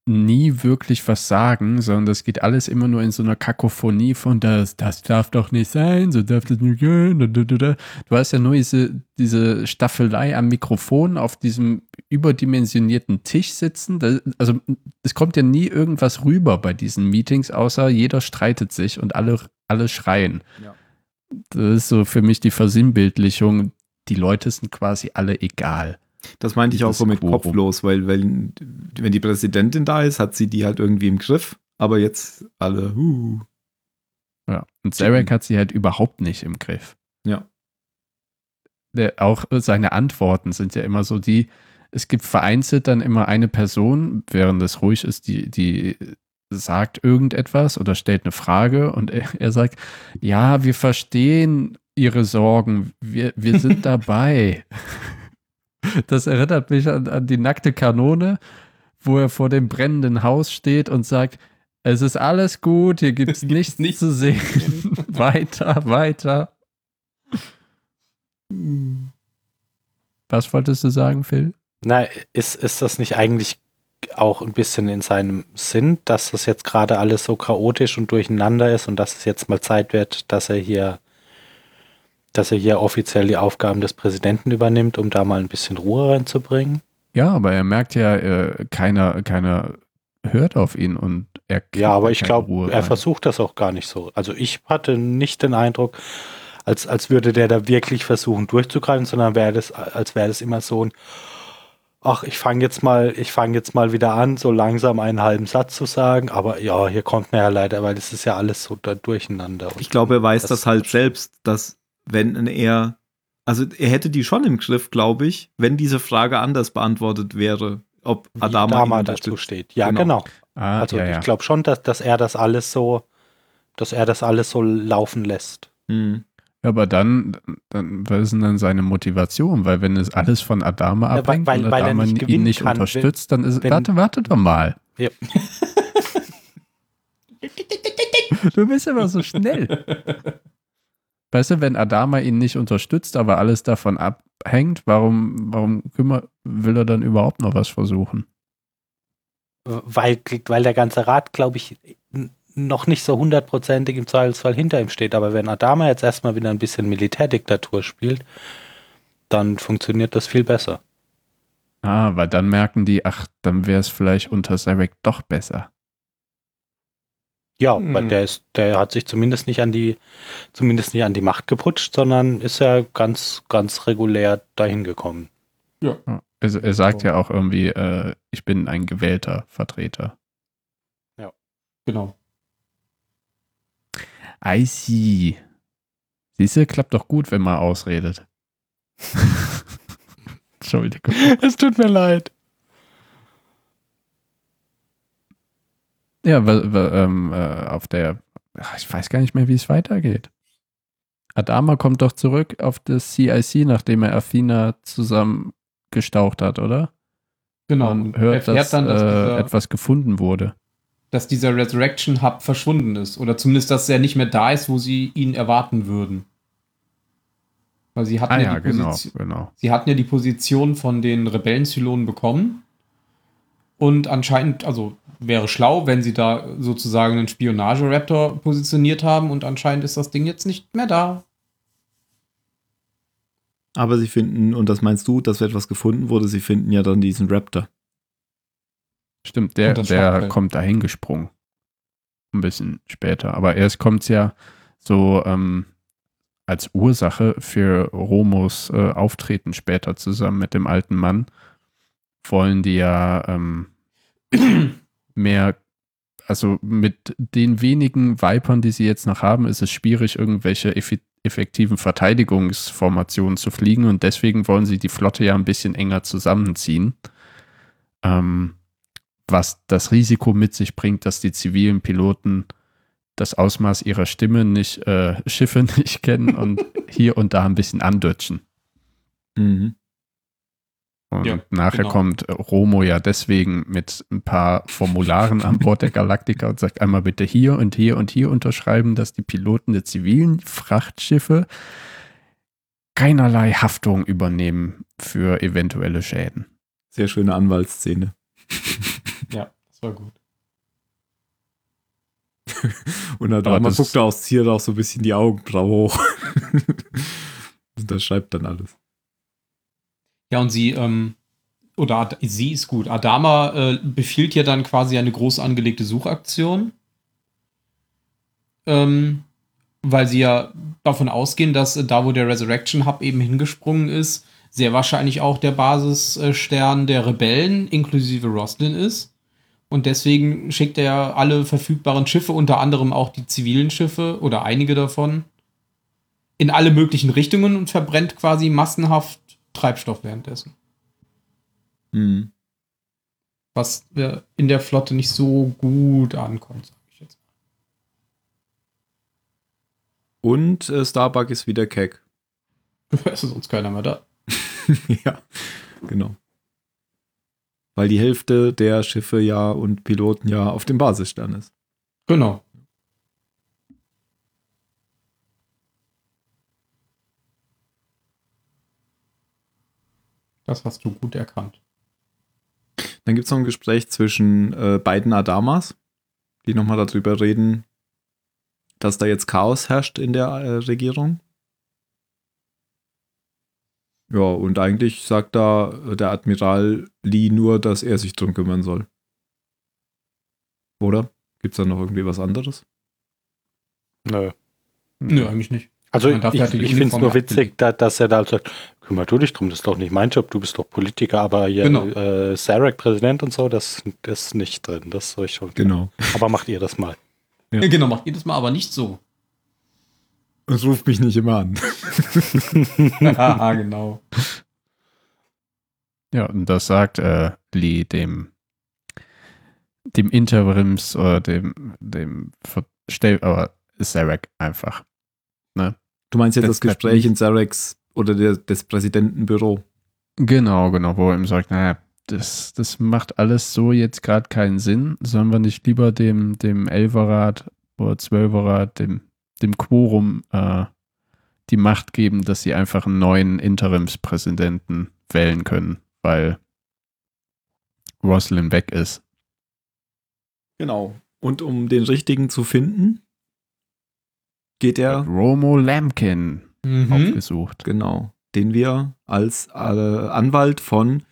nie wirklich was sagen, sondern das geht alles immer nur in so einer Kakophonie von das, das darf doch nicht sein, so darf das nicht gehen. Du hast ja nur diese, diese Staffelei am Mikrofon auf diesem überdimensionierten Tisch sitzen. Das, also es kommt ja nie irgendwas rüber bei diesen Meetings, außer jeder streitet sich und alle, alle schreien. Ja. Das ist so für mich die Versinnbildlichung. Die Leute sind quasi alle egal. Das meinte ich auch so mit Quorum. kopflos, weil, weil wenn die Präsidentin da ist, hat sie die halt irgendwie im Griff, aber jetzt alle, uh. Ja, und Zarek hat sie halt überhaupt nicht im Griff. Ja. Der, auch seine Antworten sind ja immer so die, es gibt vereinzelt dann immer eine Person, während es ruhig ist, die, die sagt irgendetwas oder stellt eine Frage und er, er sagt, ja, wir verstehen Ihre Sorgen, wir, wir sind dabei. Das erinnert mich an, an die nackte Kanone, wo er vor dem brennenden Haus steht und sagt, es ist alles gut, hier gibt es nichts, nichts zu sehen. weiter, weiter. Was wolltest du sagen, Phil? Na, ist, ist das nicht eigentlich auch ein bisschen in seinem Sinn, dass das jetzt gerade alles so chaotisch und durcheinander ist und dass es jetzt mal Zeit wird, dass er hier dass er hier offiziell die Aufgaben des Präsidenten übernimmt, um da mal ein bisschen Ruhe reinzubringen. Ja, aber er merkt ja, äh, keiner, keiner hört auf ihn und er Ja, aber ich glaube, er versucht das auch gar nicht so. Also ich hatte nicht den Eindruck, als, als würde der da wirklich versuchen durchzugreifen, sondern wäre das, als wäre das immer so ein, ach, ich fange jetzt mal, ich fange jetzt mal wieder an, so langsam einen halben Satz zu sagen, aber ja, hier kommt mir ja leider, weil das ist ja alles so da durcheinander. Ich glaube, er weiß das, das halt selbst, dass wenn er, also er hätte die schon im Griff, glaube ich, wenn diese Frage anders beantwortet wäre, ob Adama, Adama dazu steht. Ja, genau. genau. Ah, also ja, ja. ich glaube schon, dass, dass er das alles so, dass er das alles so laufen lässt. Mhm. Ja, aber dann, dann, was ist denn dann seine Motivation? Weil wenn es alles von Adama abhängt ja, weil, weil, und Adama nicht ihn nicht kann, unterstützt, dann ist, wenn, warte, warte doch mal. Ja. du bist aber so schnell. Weißt du, wenn Adama ihn nicht unterstützt, aber alles davon abhängt, warum, warum kümmer, will er dann überhaupt noch was versuchen? Weil, weil der ganze Rat, glaube ich, noch nicht so hundertprozentig im Zweifelsfall hinter ihm steht. Aber wenn Adama jetzt erstmal wieder ein bisschen Militärdiktatur spielt, dann funktioniert das viel besser. Ah, weil dann merken die, ach, dann wäre es vielleicht unter Zarek doch besser. Ja, hm. weil der ist, der hat sich zumindest nicht an die, zumindest nicht an die Macht geputscht, sondern ist ja ganz, ganz regulär dahin gekommen. Ja. Also er sagt so. ja auch irgendwie, äh, ich bin ein gewählter Vertreter. Ja, genau. I see. Siehst du, klappt doch gut, wenn man ausredet. Entschuldigung. Es tut mir leid. Ja, ähm, äh, auf der, ach, ich weiß gar nicht mehr, wie es weitergeht. Adama kommt doch zurück auf das CIC, nachdem er Athena zusammen gestaucht hat, oder? Genau. Und hört, dass, dann, dass äh, etwas gefunden wurde. Dass dieser Resurrection Hub verschwunden ist. Oder zumindest, dass er nicht mehr da ist, wo sie ihn erwarten würden. Weil sie hatten ah, ja, ja die genau, Position, genau. Sie hatten ja die Position von den Rebellen-Zylonen bekommen. Und anscheinend, also wäre schlau, wenn sie da sozusagen einen Spionage-Raptor positioniert haben und anscheinend ist das Ding jetzt nicht mehr da. Aber sie finden, und das meinst du, dass etwas gefunden wurde, sie finden ja dann diesen Raptor. Stimmt, der, der kommt dahin gesprungen. Ein bisschen später. Aber erst kommt es ja so ähm, als Ursache für Romos äh, Auftreten später zusammen mit dem alten Mann. Wollen die ja ähm, mehr, also mit den wenigen Vipern, die sie jetzt noch haben, ist es schwierig, irgendwelche effektiven Verteidigungsformationen zu fliegen und deswegen wollen sie die Flotte ja ein bisschen enger zusammenziehen. Ähm, was das Risiko mit sich bringt, dass die zivilen Piloten das Ausmaß ihrer Stimme nicht, äh, Schiffe nicht kennen und hier und da ein bisschen andutschen. Mhm. Und ja, nachher genau. kommt Romo ja deswegen mit ein paar Formularen an Bord der Galaktika und sagt einmal bitte hier und hier und hier unterschreiben, dass die Piloten der zivilen Frachtschiffe keinerlei Haftung übernehmen für eventuelle Schäden. Sehr schöne Anwaltsszene. war gut. und dann guckt er aus, zieht auch so ein bisschen die Augenbraue hoch. und das schreibt dann alles. Ja, und sie, ähm, oder sie ist gut. Adama äh, befiehlt ja dann quasi eine groß angelegte Suchaktion. Ähm, weil sie ja davon ausgehen, dass äh, da, wo der Resurrection Hub eben hingesprungen ist, sehr wahrscheinlich auch der Basisstern der Rebellen inklusive Roslin ist. Und deswegen schickt er alle verfügbaren Schiffe, unter anderem auch die zivilen Schiffe oder einige davon, in alle möglichen Richtungen und verbrennt quasi massenhaft Treibstoff währenddessen. Mhm. Was in der Flotte nicht so gut ankommt, sage ich jetzt. Und äh, Starbuck ist wieder keck. Es ist sonst keiner mehr da. ja, genau. Weil die Hälfte der Schiffe ja und Piloten ja auf dem Basisstern ist. Genau. Das hast du gut erkannt. Dann gibt es noch ein Gespräch zwischen äh, beiden Adamas, die nochmal darüber reden, dass da jetzt Chaos herrscht in der äh, Regierung. Ja, und eigentlich sagt da äh, der Admiral Lee nur, dass er sich drum kümmern soll. Oder? Gibt es da noch irgendwie was anderes? Nö. Nö, eigentlich nicht. Also ich, ich finde es nur witzig, da, dass er da sagt, kümmer du dich drum, das ist doch nicht mein Job, du bist doch Politiker, aber hier genau. äh, Sarek Präsident und so, das, das ist nicht drin, das soll ich schon. Genau. Aber macht ihr das mal. Ja. Genau, macht ihr das mal, aber nicht so. Es ruft mich nicht immer an. ah, genau. Ja, und das sagt äh, Lee dem dem Interims oder dem dem Verstell aber Sarek einfach. Ne? Du meinst jetzt das, das Gespräch in Sareks oder der, des Präsidentenbüro? Genau, genau, wo er ihm sagt, naja, das, das macht alles so jetzt gerade keinen Sinn. Sollen wir nicht lieber dem, dem Elferrat oder Zwölferrat, dem, dem Quorum äh, die Macht geben, dass sie einfach einen neuen Interimspräsidenten wählen können, weil Roslyn weg ist. Genau. Und um den richtigen zu finden, geht er. Romo Lampkin mhm. aufgesucht. Genau. Den wir als äh, Anwalt von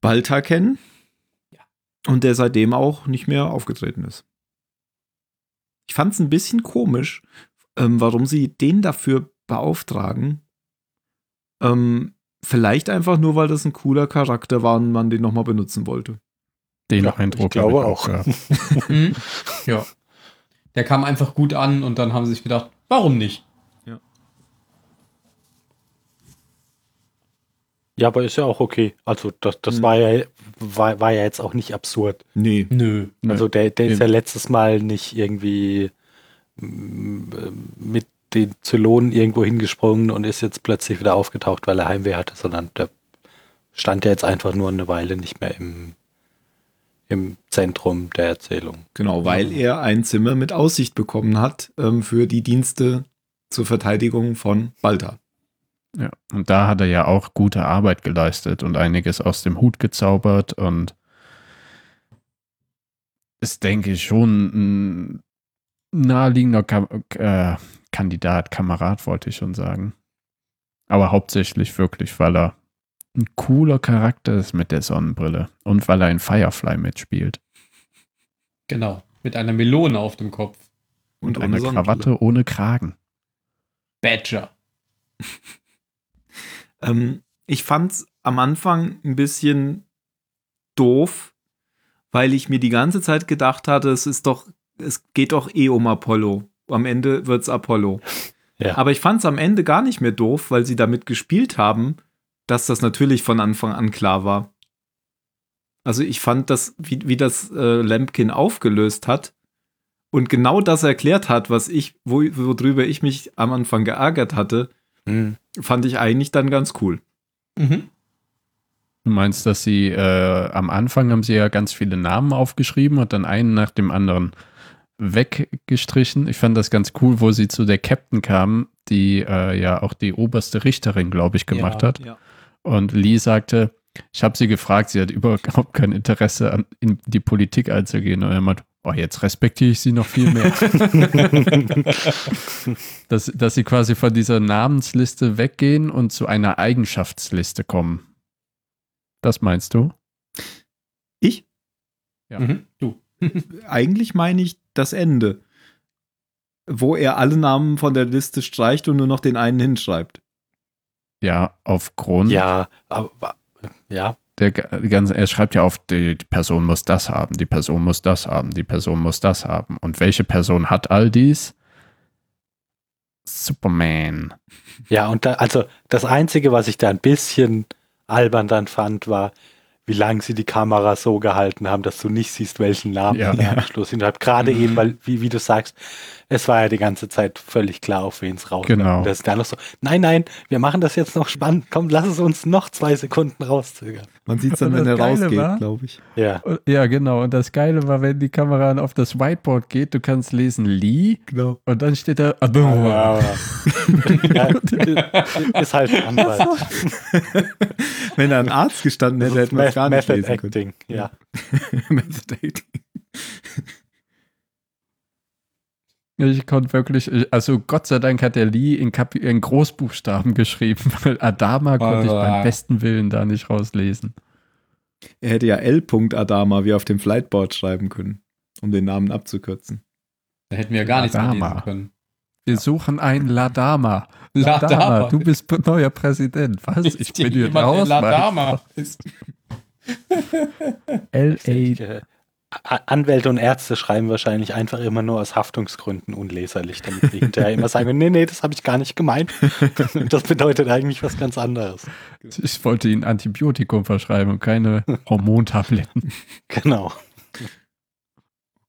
Balta kennen. Ja. Und der seitdem auch nicht mehr aufgetreten ist. Ich fand es ein bisschen komisch, ähm, warum sie den dafür beauftragen. Ähm, vielleicht einfach nur, weil das ein cooler Charakter war und man den nochmal benutzen wollte. Den ja, Eindruck ich glaube auch. Ja. Mhm. ja. Der kam einfach gut an und dann haben sie sich gedacht, warum nicht? Ja, aber ist ja auch okay. Also das, das mhm. war, ja, war, war ja jetzt auch nicht absurd. Nee. Nö. Also der, der ist ja letztes Mal nicht irgendwie mit den Zylonen irgendwo hingesprungen und ist jetzt plötzlich wieder aufgetaucht, weil er Heimweh hatte, sondern der stand ja jetzt einfach nur eine Weile nicht mehr im im Zentrum der Erzählung. Genau, weil er ein Zimmer mit Aussicht bekommen hat ähm, für die Dienste zur Verteidigung von Balta. Ja, und da hat er ja auch gute Arbeit geleistet und einiges aus dem Hut gezaubert und ist, denke ich, schon ein naheliegender Ka äh, Kandidat, Kamerad, wollte ich schon sagen. Aber hauptsächlich wirklich, weil er ein cooler Charakter ist mit der Sonnenbrille und weil er in Firefly mitspielt. Genau, mit einer Melone auf dem Kopf. Und, und einer Krawatte ohne Kragen. Badger. Ähm, ich fand's am Anfang ein bisschen doof, weil ich mir die ganze Zeit gedacht hatte, es ist doch, es geht doch eh um Apollo. Am Ende wird's Apollo. Ja. Aber ich fand's am Ende gar nicht mehr doof, weil sie damit gespielt haben dass das natürlich von Anfang an klar war. Also ich fand das, wie, wie das äh, Lampkin aufgelöst hat und genau das erklärt hat, was ich, wo, worüber ich mich am Anfang geärgert hatte, mhm. fand ich eigentlich dann ganz cool. Mhm. Du meinst, dass sie äh, am Anfang haben sie ja ganz viele Namen aufgeschrieben und dann einen nach dem anderen weggestrichen. Ich fand das ganz cool, wo sie zu der Captain kamen, die äh, ja auch die oberste Richterin, glaube ich, gemacht ja, hat. Ja. Und Lee sagte, ich habe sie gefragt, sie hat überhaupt kein Interesse an in die Politik einzugehen. Und er meinte, oh, jetzt respektiere ich sie noch viel mehr. dass, dass sie quasi von dieser Namensliste weggehen und zu einer Eigenschaftsliste kommen. Das meinst du? Ich? Ja. Mhm, du. Eigentlich meine ich das Ende. Wo er alle Namen von der Liste streicht und nur noch den einen hinschreibt. Ja, aufgrund. Ja, aber, ja. Der ganze, er schreibt ja auf, die, die Person muss das haben, die Person muss das haben, die Person muss das haben. Und welche Person hat all dies? Superman. Ja, und da, also das Einzige, was ich da ein bisschen albern dann fand, war, wie lange sie die Kamera so gehalten haben, dass du nicht siehst, welchen Namen ja. er am Schluss hinschreibt. Gerade eben, weil, wie, wie du sagst, es war ja die ganze Zeit völlig klar, auf wen es rauskommt. Genau. Das ist dann noch so, nein, nein, wir machen das jetzt noch spannend. Komm, lass es uns noch zwei Sekunden rauszögern. Man sieht es dann, wenn er rausgeht, glaube ich. Ja. ja, genau. Und das Geile war, wenn die Kamera auf das Whiteboard geht, du kannst lesen Lee. Genau. Und dann steht da Adora. ja, ist halt ein Anwalt. wenn da ein Arzt gestanden hätte, hätte man es gar nicht Method lesen Acting, können. ja. Method Acting. Ich konnte wirklich, also Gott sei Dank hat der Lee in, Kapi in Großbuchstaben geschrieben, weil Adama konnte ich beim besten Willen da nicht rauslesen. Er hätte ja L. Adama wie auf dem Flightboard schreiben können, um den Namen abzukürzen. Da hätten wir ja gar nichts mehr lesen können. Wir suchen einen Ladama. Ladama, Ladama. du bist neuer Präsident. Was? Ist ich bin hier raus. Ladama ist. Anwälte und Ärzte schreiben wahrscheinlich einfach immer nur aus Haftungsgründen unleserlich, damit sie hinterher immer sagen, nee, nee, das habe ich gar nicht gemeint. das bedeutet eigentlich was ganz anderes. Ich wollte ihnen Antibiotikum verschreiben und keine Hormontabletten. genau.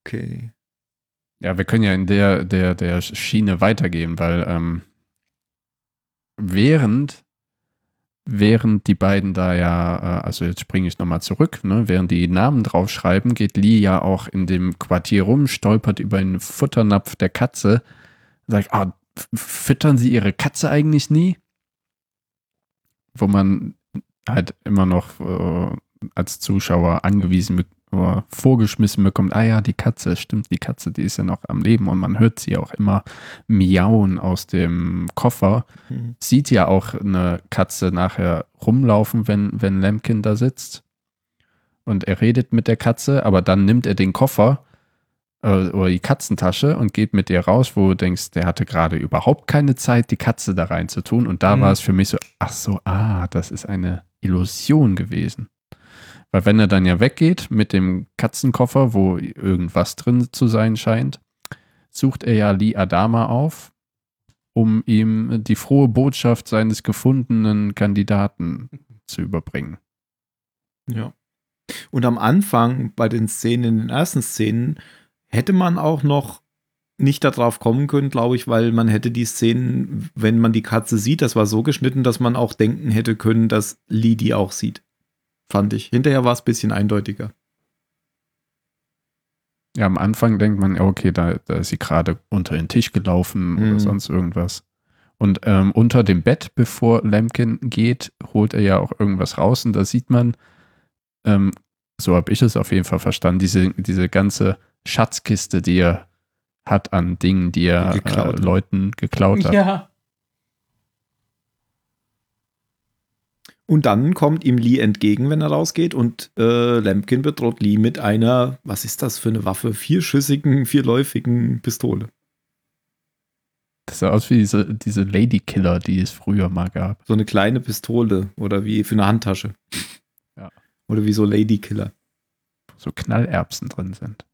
Okay. Ja, wir können ja in der, der, der Schiene weitergehen, weil ähm, während während die beiden da ja, äh, also jetzt springe ich nochmal zurück, ne, während die Namen draufschreiben, geht Lee ja auch in dem Quartier rum, stolpert über einen Futternapf der Katze, sagt, ah, füttern Sie Ihre Katze eigentlich nie? Wo man halt immer noch äh, als Zuschauer angewiesen vorgeschmissen bekommt, ah ja, die Katze, stimmt, die Katze, die ist ja noch am Leben und man hört sie auch immer miauen aus dem Koffer. Mhm. Sieht ja auch eine Katze nachher rumlaufen, wenn, wenn Lemkin da sitzt. Und er redet mit der Katze, aber dann nimmt er den Koffer äh, oder die Katzentasche und geht mit ihr raus, wo du denkst, der hatte gerade überhaupt keine Zeit, die Katze da rein zu tun. Und da mhm. war es für mich so, ach so, ah, das ist eine Illusion gewesen. Weil wenn er dann ja weggeht mit dem Katzenkoffer, wo irgendwas drin zu sein scheint, sucht er ja Lee Adama auf, um ihm die frohe Botschaft seines gefundenen Kandidaten zu überbringen. Ja. Und am Anfang bei den Szenen, in den ersten Szenen, hätte man auch noch nicht darauf kommen können, glaube ich, weil man hätte die Szenen, wenn man die Katze sieht, das war so geschnitten, dass man auch denken hätte können, dass Lee die auch sieht fand ich. Hinterher war es ein bisschen eindeutiger. Ja, am Anfang denkt man, okay, da, da ist sie gerade unter den Tisch gelaufen mhm. oder sonst irgendwas. Und ähm, unter dem Bett, bevor Lemkin geht, holt er ja auch irgendwas raus und da sieht man, ähm, so habe ich es auf jeden Fall verstanden, diese, diese ganze Schatzkiste, die er hat an Dingen, die er äh, Leuten geklaut hat. Ja. Und dann kommt ihm Lee entgegen, wenn er rausgeht, und äh, Lampkin bedroht Lee mit einer, was ist das für eine Waffe? Vierschüssigen, vierläufigen Pistole. Das sah aus wie diese, diese Ladykiller, die es früher mal gab. So eine kleine Pistole oder wie für eine Handtasche. Ja. Oder wie so Ladykiller. So Knallerbsen drin sind.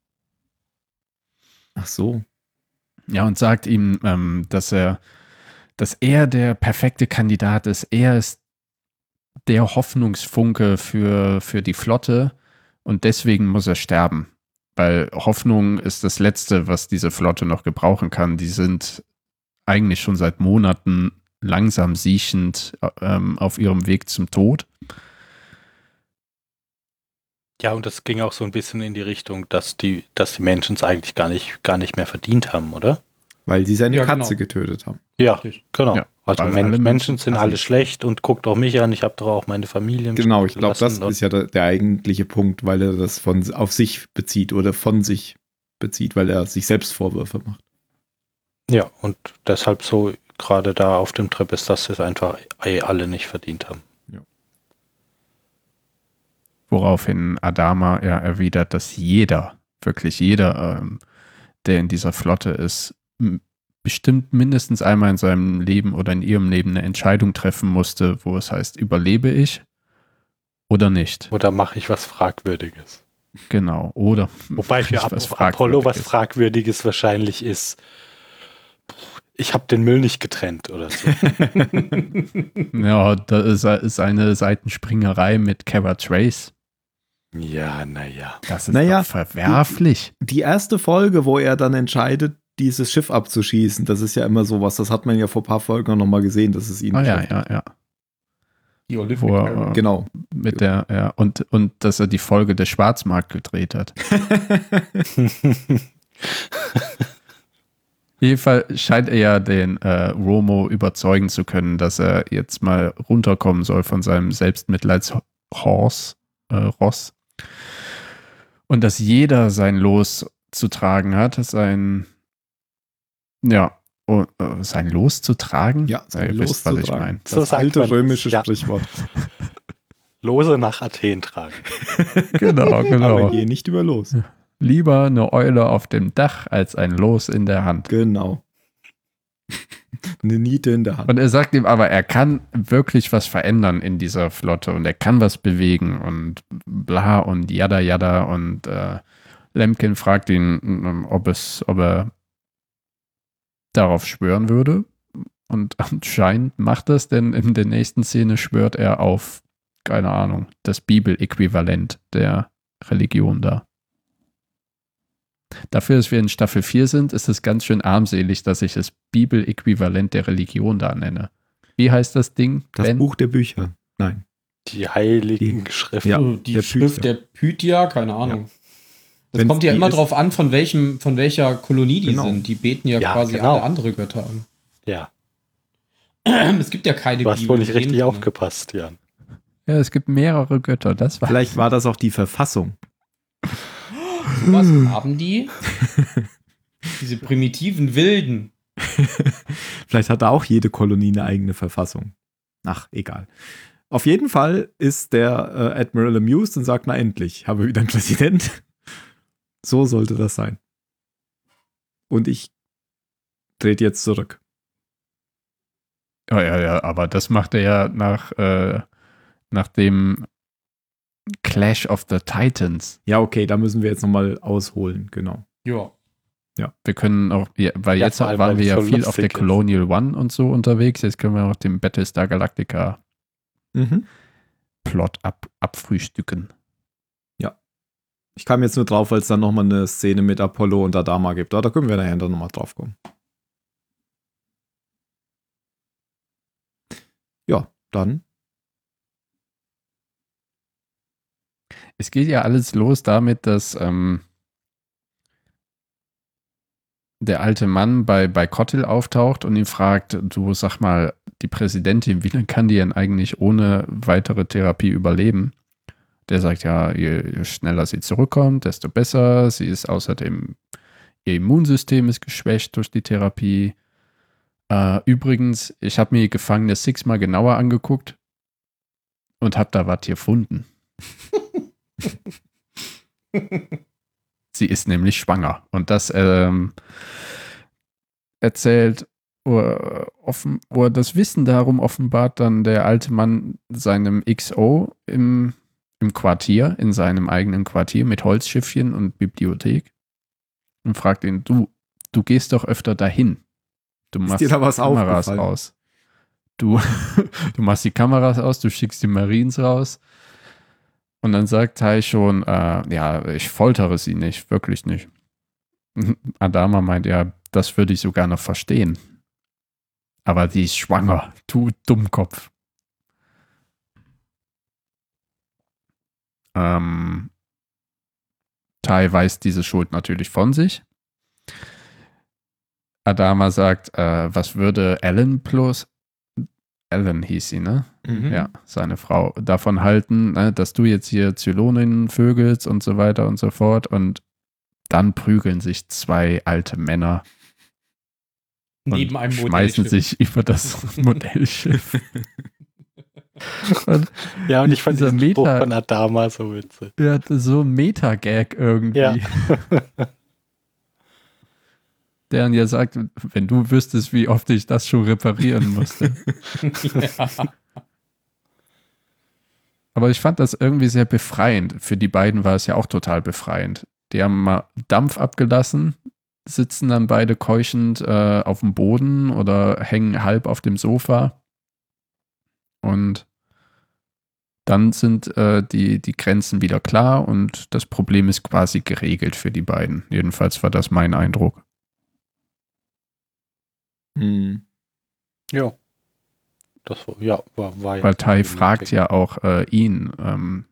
Ach so. Ja, und sagt ihm, ähm, dass er, dass er der perfekte Kandidat ist. Er ist der Hoffnungsfunke für, für die Flotte und deswegen muss er sterben. Weil Hoffnung ist das Letzte, was diese Flotte noch gebrauchen kann. Die sind eigentlich schon seit Monaten langsam siechend ähm, auf ihrem Weg zum Tod. Ja, und das ging auch so ein bisschen in die Richtung, dass die, dass die Menschen es eigentlich gar nicht, gar nicht mehr verdient haben, oder? Weil sie seine ja, Katze genau. getötet haben. Ja, genau. Ja, also Men Menschen sind alle schlecht und guckt auch mich an, ich habe doch auch meine Familie. Genau, ich glaube, das ist ja der, der, eigentliche Punkt, weil er das von auf sich bezieht oder von sich bezieht, weil er sich selbst Vorwürfe macht. Ja, und deshalb so gerade da auf dem Trip ist, dass sie es einfach alle nicht verdient haben. Ja. Woraufhin Adama ja erwidert, dass jeder, wirklich jeder, ähm, der in dieser Flotte ist, bestimmt mindestens einmal in seinem Leben oder in ihrem Leben eine Entscheidung treffen musste, wo es heißt, überlebe ich oder nicht. Oder mache ich was Fragwürdiges. Genau, oder. Wobei für was Apollo was Fragwürdiges wahrscheinlich ist, ich habe den Müll nicht getrennt oder so. ja, das ist eine Seitenspringerei mit Kara Trace. Ja, naja. Das ist naja, verwerflich. Die, die erste Folge, wo er dann entscheidet, dieses Schiff abzuschießen, das ist ja immer sowas, das hat man ja vor ein paar Folgen noch mal gesehen, dass es ihn. Ah, ja, ja, ja. Die Olympic Wo, Genau. Mit der, ja, und, und dass er die Folge des Schwarzmarkt gedreht hat. Jedenfalls scheint er ja den äh, Romo überzeugen zu können, dass er jetzt mal runterkommen soll von seinem Selbstmitleidshorse, äh, Ross. Und dass jeder sein Los zu tragen hat, sein, ja, uh, sein Los zu tragen? Ja, sein ja, Los wisst, was ich meine. Das, das alte römische ja. Sprichwort. Lose nach Athen tragen. genau, genau. Aber geh nicht über Los. Lieber eine Eule auf dem Dach als ein Los in der Hand. Genau. eine Niete in der Hand. Und er sagt ihm aber, er kann wirklich was verändern in dieser Flotte und er kann was bewegen und bla und jada jada und äh, Lemkin fragt ihn, ob es, ob er darauf schwören würde. Und anscheinend macht das, denn in der nächsten Szene schwört er auf, keine Ahnung, das Bibeläquivalent der Religion da. Dafür, dass wir in Staffel 4 sind, ist es ganz schön armselig, dass ich das Bibeläquivalent der Religion da nenne. Wie heißt das Ding? Das ben? Buch der Bücher. Nein. Die heiligen die, Schriften. Ja, die der Schrift Bücher. der Pythia, keine Ahnung. Ja. Das Wenn's kommt ja immer drauf an, von welchem, von welcher Kolonie die genau. sind. Die beten ja, ja quasi genau. alle andere Götter an. Ja. es gibt ja keine Du hast wohl nicht richtig aufgepasst, Jan. Ja, es gibt mehrere Götter, das war. Vielleicht war das auch die Verfassung. Was haben die? Diese primitiven Wilden. Vielleicht hat da auch jede Kolonie eine eigene Verfassung. Ach, egal. Auf jeden Fall ist der äh, Admiral amused und sagt, na endlich, habe wieder einen Präsident. So sollte das sein. Und ich trete jetzt zurück. Ja, ja, ja, aber das macht er ja nach, äh, nach dem Clash of the Titans. Ja, okay, da müssen wir jetzt nochmal ausholen, genau. Ja. Ja. Wir können auch, weil ja, jetzt allem, waren wir ja viel auf der Colonial One und so unterwegs, jetzt können wir auch den Battlestar Galactica mhm. Plot ab, abfrühstücken. Ich kam jetzt nur drauf, weil es dann nochmal eine Szene mit Apollo und Adama gibt. Aber da können wir nachher dann nochmal drauf kommen. Ja, dann. Es geht ja alles los damit, dass ähm, der alte Mann bei, bei Kottel auftaucht und ihn fragt, du sag mal, die Präsidentin, wie lange kann die denn eigentlich ohne weitere Therapie überleben? Der sagt ja, je, schneller sie zurückkommt, desto besser. Sie ist außerdem, ihr Immunsystem ist geschwächt durch die Therapie. Äh, übrigens, ich habe mir Gefangene Six mal genauer angeguckt und habe da was gefunden. sie ist nämlich schwanger. Und das ähm, erzählt oder, offen, oder das Wissen darum offenbart dann der alte Mann seinem XO im im Quartier, in seinem eigenen Quartier mit Holzschiffchen und Bibliothek und fragt ihn, du, du gehst doch öfter dahin. Du machst die Kameras aus. Du, du machst die Kameras aus, du schickst die Marines raus. Und dann sagt Tai schon, äh, ja, ich foltere sie nicht, wirklich nicht. Adama meint, ja, das würde ich sogar noch verstehen. Aber die ist schwanger, du Dummkopf. Ähm, Tai weist diese Schuld natürlich von sich. Adama sagt, äh, was würde Ellen plus Ellen hieß sie, ne? Mhm. Ja, seine Frau, davon halten, ne, dass du jetzt hier Zylonen vögelst und so weiter und so fort. Und dann prügeln sich zwei alte Männer. Neben einem Schmeißen sich über das Modellschiff. und ja, und ich fand dieser Meta, Spruch von Adama so witzig. Ja, so ein Meta-Gag irgendwie. Ja. der dann ja sagt, wenn du wüsstest, wie oft ich das schon reparieren musste. ja. Aber ich fand das irgendwie sehr befreiend. Für die beiden war es ja auch total befreiend. Die haben mal Dampf abgelassen, sitzen dann beide keuchend äh, auf dem Boden oder hängen halb auf dem Sofa. Und dann sind äh, die, die Grenzen wieder klar und das Problem ist quasi geregelt für die beiden. Jedenfalls war das mein Eindruck. Hm. Ja. Das war, ja, war, war Weil Tai fragt ja auch äh, ihn, ähm,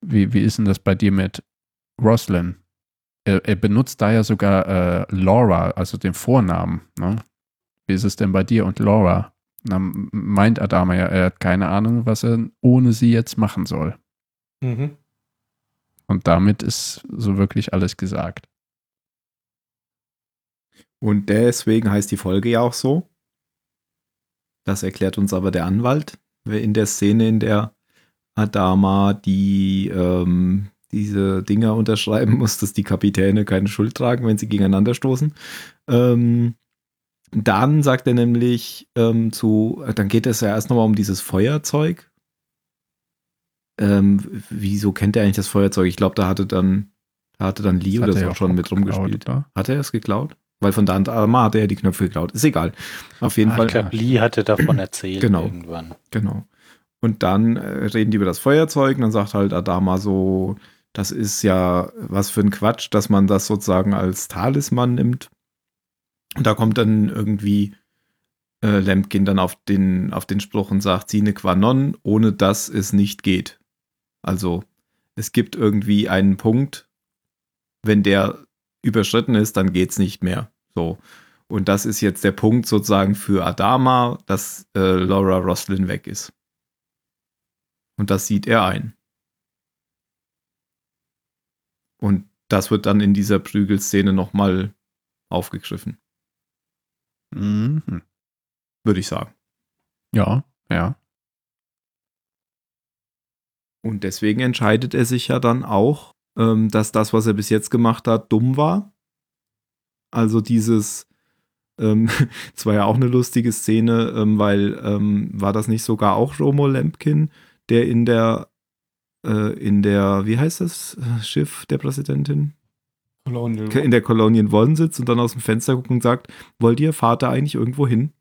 wie, wie ist denn das bei dir mit Roslyn? Er, er benutzt da ja sogar äh, Laura, also den Vornamen. Ne? Wie ist es denn bei dir und Laura? Dann meint Adama ja, er hat keine Ahnung, was er ohne sie jetzt machen soll. Mhm. Und damit ist so wirklich alles gesagt. Und deswegen heißt die Folge ja auch so. Das erklärt uns aber der Anwalt in der Szene, in der Adama die ähm, diese Dinger unterschreiben muss, dass die Kapitäne keine Schuld tragen, wenn sie gegeneinander stoßen. Ähm, dann sagt er nämlich ähm, zu, dann geht es ja erst nochmal um dieses Feuerzeug. Ähm, wieso kennt er eigentlich das Feuerzeug? Ich glaube, da hatte dann, da hatte dann Lee oder so schon mit rumgespielt. Geklaut, hat er es geklaut? Weil von da an hat er die Knöpfe geklaut. Ist egal. Auf jeden Ach, Fall. Ich glaube, Lee hatte davon erzählt genau, irgendwann. Genau. Und dann äh, reden die über das Feuerzeug und dann sagt halt Adama so, das ist ja was für ein Quatsch, dass man das sozusagen als Talisman nimmt. Und da kommt dann irgendwie äh, Lemkin dann auf den, auf den Spruch und sagt, sine qua non, ohne dass es nicht geht. Also es gibt irgendwie einen Punkt, wenn der überschritten ist, dann geht es nicht mehr. So. Und das ist jetzt der Punkt sozusagen für Adama, dass äh, Laura Roslin weg ist. Und das sieht er ein. Und das wird dann in dieser Prügelszene nochmal aufgegriffen. Mhm. Würde ich sagen. Ja, ja. Und deswegen entscheidet er sich ja dann auch, ähm, dass das, was er bis jetzt gemacht hat, dumm war. Also dieses, ähm, das war ja auch eine lustige Szene, ähm, weil ähm, war das nicht sogar auch Romo Lampkin, der in der, äh, in der, wie heißt das Schiff der Präsidentin? Colonial in der Colonial One sitzt und dann aus dem Fenster guckt und sagt, wollt ihr Vater eigentlich irgendwo hin?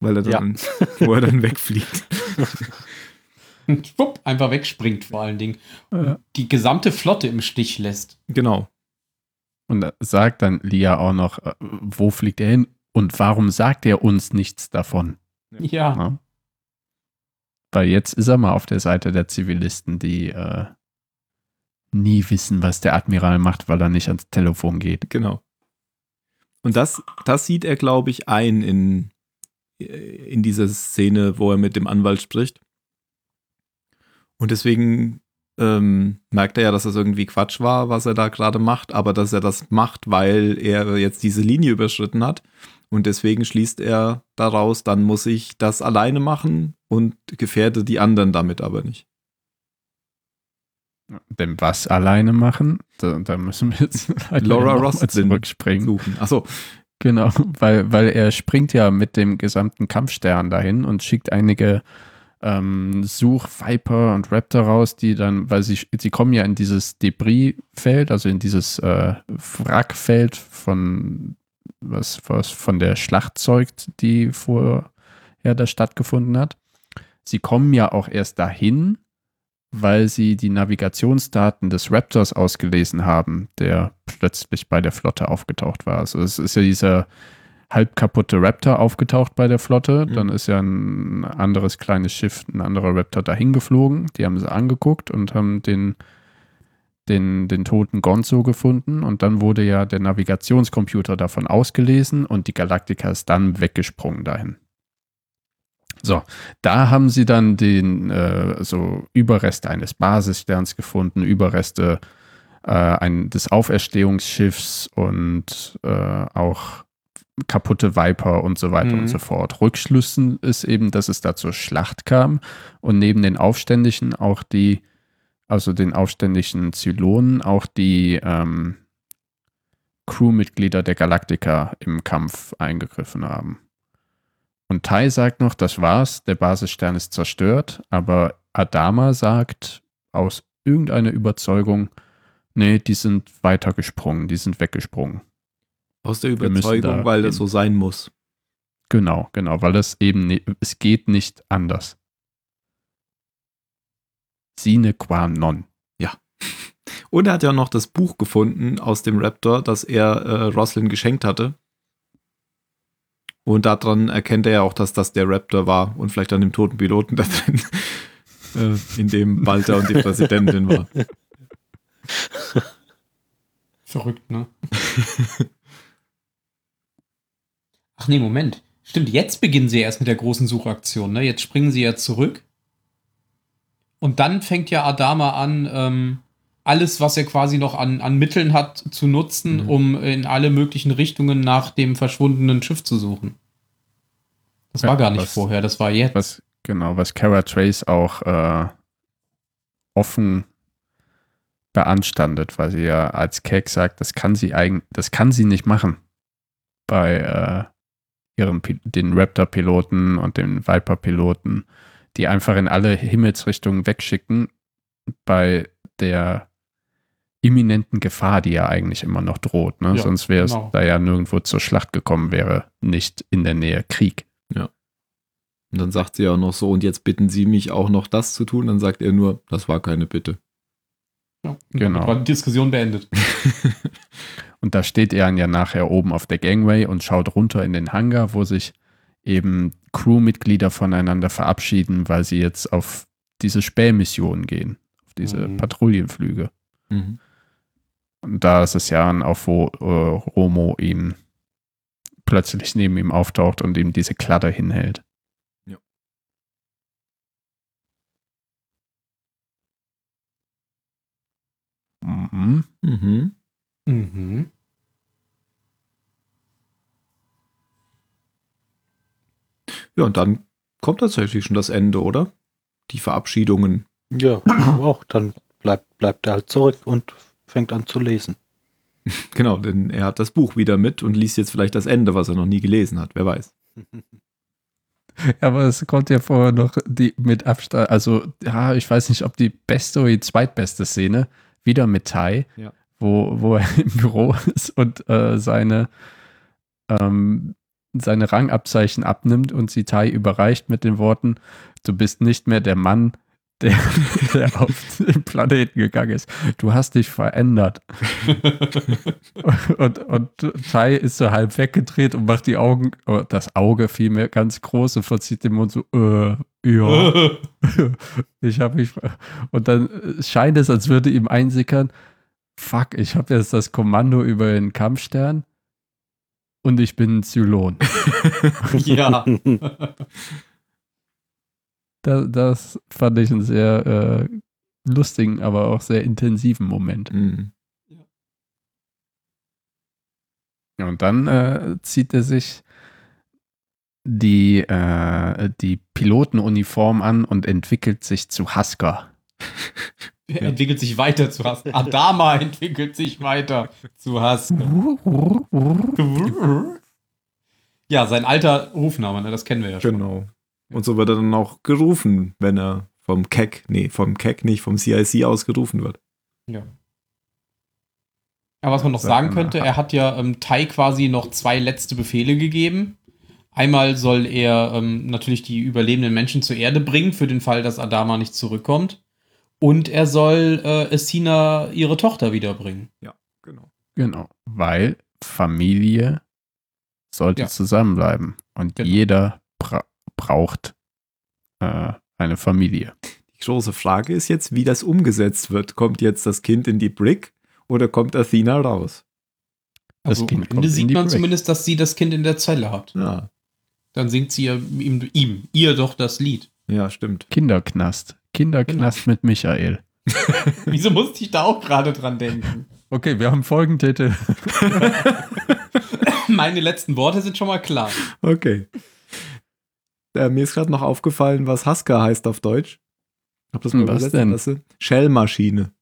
Weil er dann, ja. wo er dann wegfliegt. und schwupp, einfach wegspringt vor allen Dingen. Ja. Die gesamte Flotte im Stich lässt. Genau. Und da sagt dann Lia auch noch, äh, wo fliegt er hin und warum sagt er uns nichts davon? Ja. ja. Weil jetzt ist er mal auf der Seite der Zivilisten, die äh, nie wissen, was der Admiral macht, weil er nicht ans Telefon geht. Genau. Und das, das sieht er, glaube ich, ein in, in dieser Szene, wo er mit dem Anwalt spricht. Und deswegen ähm, merkt er ja, dass das irgendwie Quatsch war, was er da gerade macht, aber dass er das macht, weil er jetzt diese Linie überschritten hat. Und deswegen schließt er daraus, dann muss ich das alleine machen und gefährde die anderen damit aber nicht. Denn was alleine machen? Da, da müssen wir jetzt halt Laura Ross zurückspringen. Suchen. Achso. Genau, weil, weil er springt ja mit dem gesamten Kampfstern dahin und schickt einige ähm, Such Viper und Raptor raus, die dann, weil sie, sie kommen ja in dieses Debris-Feld, also in dieses äh, Wrackfeld von was, was von der Schlacht zeugt, die vorher da stattgefunden hat. Sie kommen ja auch erst dahin, weil sie die Navigationsdaten des Raptors ausgelesen haben, der plötzlich bei der Flotte aufgetaucht war. Also es ist ja dieser halb kaputte Raptor aufgetaucht bei der Flotte. Mhm. Dann ist ja ein anderes kleines Schiff, ein anderer Raptor dahin geflogen. Die haben sie angeguckt und haben den den, den toten Gonzo gefunden und dann wurde ja der Navigationscomputer davon ausgelesen und die Galaktika ist dann weggesprungen dahin. So, da haben sie dann den äh, so Überreste eines Basissterns gefunden, Überreste äh, ein, des Auferstehungsschiffs und äh, auch kaputte Viper und so weiter mhm. und so fort. Rückschlüssen ist eben, dass es da zur Schlacht kam und neben den Aufständischen auch die also den aufständischen Zylonen, auch die ähm, Crewmitglieder der Galaktika im Kampf eingegriffen haben. Und Tai sagt noch, das war's, der Basisstern ist zerstört, aber Adama sagt aus irgendeiner Überzeugung, nee, die sind weitergesprungen, die sind weggesprungen. Aus der Überzeugung, da weil das so sein muss. Genau, genau, weil das eben, es geht nicht anders sine qua non. Ja. Und er hat ja noch das Buch gefunden aus dem Raptor, das er äh, Roslyn geschenkt hatte. Und daran erkennt er ja auch, dass das der Raptor war und vielleicht an dem toten Piloten da drin, äh, in dem Walter und die Präsidentin war. Verrückt, ne? Ach nee, Moment. Stimmt, jetzt beginnen sie erst mit der großen Suchaktion, ne? Jetzt springen sie ja zurück und dann fängt ja Adama an, ähm, alles, was er quasi noch an, an Mitteln hat, zu nutzen, mhm. um in alle möglichen Richtungen nach dem verschwundenen Schiff zu suchen. Das ja, war gar nicht was, vorher, das war jetzt. Was, genau, was Kara Trace auch äh, offen beanstandet, weil sie ja als Cake sagt, das kann sie eigentlich, das kann sie nicht machen bei äh, ihren den Raptor-Piloten und den Viper-Piloten die einfach in alle Himmelsrichtungen wegschicken bei der imminenten Gefahr, die ja eigentlich immer noch droht. Ne? Ja, Sonst wäre es genau. da ja nirgendwo zur Schlacht gekommen, wäre nicht in der Nähe Krieg. Ja. Und dann sagt sie auch noch so, und jetzt bitten Sie mich auch noch das zu tun. Dann sagt er nur, das war keine Bitte. Ja, genau. War die Diskussion beendet. und da steht er ja nachher oben auf der Gangway und schaut runter in den Hangar, wo sich eben Crewmitglieder voneinander verabschieden, weil sie jetzt auf diese Spähmission gehen, auf diese mhm. Patrouillenflüge. Mhm. Und da ist es ja auch, wo äh, Romo ihn plötzlich neben ihm auftaucht und ihm diese Kladder hinhält. Ja. Mhm. Mhm. Mhm. Ja, und dann kommt tatsächlich schon das Ende, oder? Die Verabschiedungen. Ja, auch. Dann bleibt, bleibt er halt zurück und fängt an zu lesen. Genau, denn er hat das Buch wieder mit und liest jetzt vielleicht das Ende, was er noch nie gelesen hat. Wer weiß. Aber es kommt ja vorher noch die mit Abstand, also ja, ich weiß nicht, ob die beste oder die zweitbeste Szene, wieder mit Tai, ja. wo, wo er im Büro ist und äh, seine ähm, seine Rangabzeichen abnimmt und sie Tai überreicht mit den Worten, du bist nicht mehr der Mann, der, der auf den Planeten gegangen ist. Du hast dich verändert. und, und Tai ist so halb weggedreht und macht die Augen, oh, das Auge vielmehr ganz groß und verzieht den Mund so, äh, ja. ich habe mich. Und dann scheint es, als würde ihm einsickern, fuck, ich habe jetzt das Kommando über den Kampfstern und ich bin Zylon. ja. Das, das, fand ich einen sehr äh, lustigen, aber auch sehr intensiven Moment. Mhm. Ja, und dann äh, zieht er sich die, äh, die Pilotenuniform an und entwickelt sich zu Husker. Er entwickelt sich weiter zu Hass. Adama entwickelt sich weiter zu Hass. Ja, sein alter Rufname, ne? das kennen wir ja schon. Genau. Und so wird er dann auch gerufen, wenn er vom Keck, nee, vom Keck nicht, vom CIC aus gerufen wird. Ja. Aber was man noch sagen könnte, er hat ja ähm, Tai quasi noch zwei letzte Befehle gegeben. Einmal soll er ähm, natürlich die überlebenden Menschen zur Erde bringen, für den Fall, dass Adama nicht zurückkommt. Und er soll äh, Essina ihre Tochter wiederbringen. Ja, genau. Genau, weil Familie sollte ja. zusammenbleiben. Und genau. jeder bra braucht äh, eine Familie. Die große Frage ist jetzt, wie das umgesetzt wird. Kommt jetzt das Kind in die Brick oder kommt Athena raus? Das also kind am Ende sieht man Brick. zumindest, dass sie das Kind in der Zelle hat. Ja. Dann singt sie ja ihm, ihm, ihr doch das Lied. Ja, stimmt. Kinderknast. Kinderknast genau. mit Michael. Wieso musste ich da auch gerade dran denken? Okay, wir haben Folgentitel. Meine letzten Worte sind schon mal klar. Okay. Äh, mir ist gerade noch aufgefallen, was Haska heißt auf Deutsch. Hab das mal was denn? Lasse. Shellmaschine.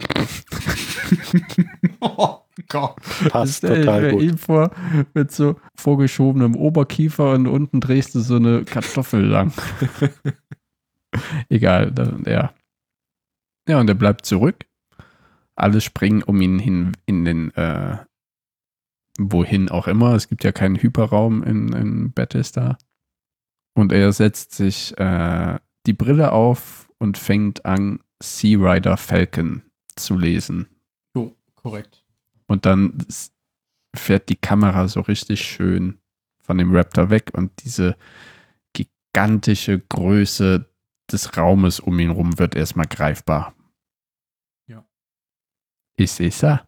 oh Gott. Passt das total gut. ihm vor mit so vorgeschobenem Oberkiefer und unten drehst du so eine Kartoffel lang. Egal, dann, ja. Ja, und er bleibt zurück. Alle springen um ihn hin in den, äh, wohin auch immer. Es gibt ja keinen Hyperraum in, in Bethesda. Und er setzt sich äh, die Brille auf und fängt an, Sea Rider Falcon zu lesen. Jo, korrekt. Und dann fährt die Kamera so richtig schön von dem Raptor weg und diese gigantische Größe des Raumes um ihn rum wird erstmal greifbar. Ja. Ist es er?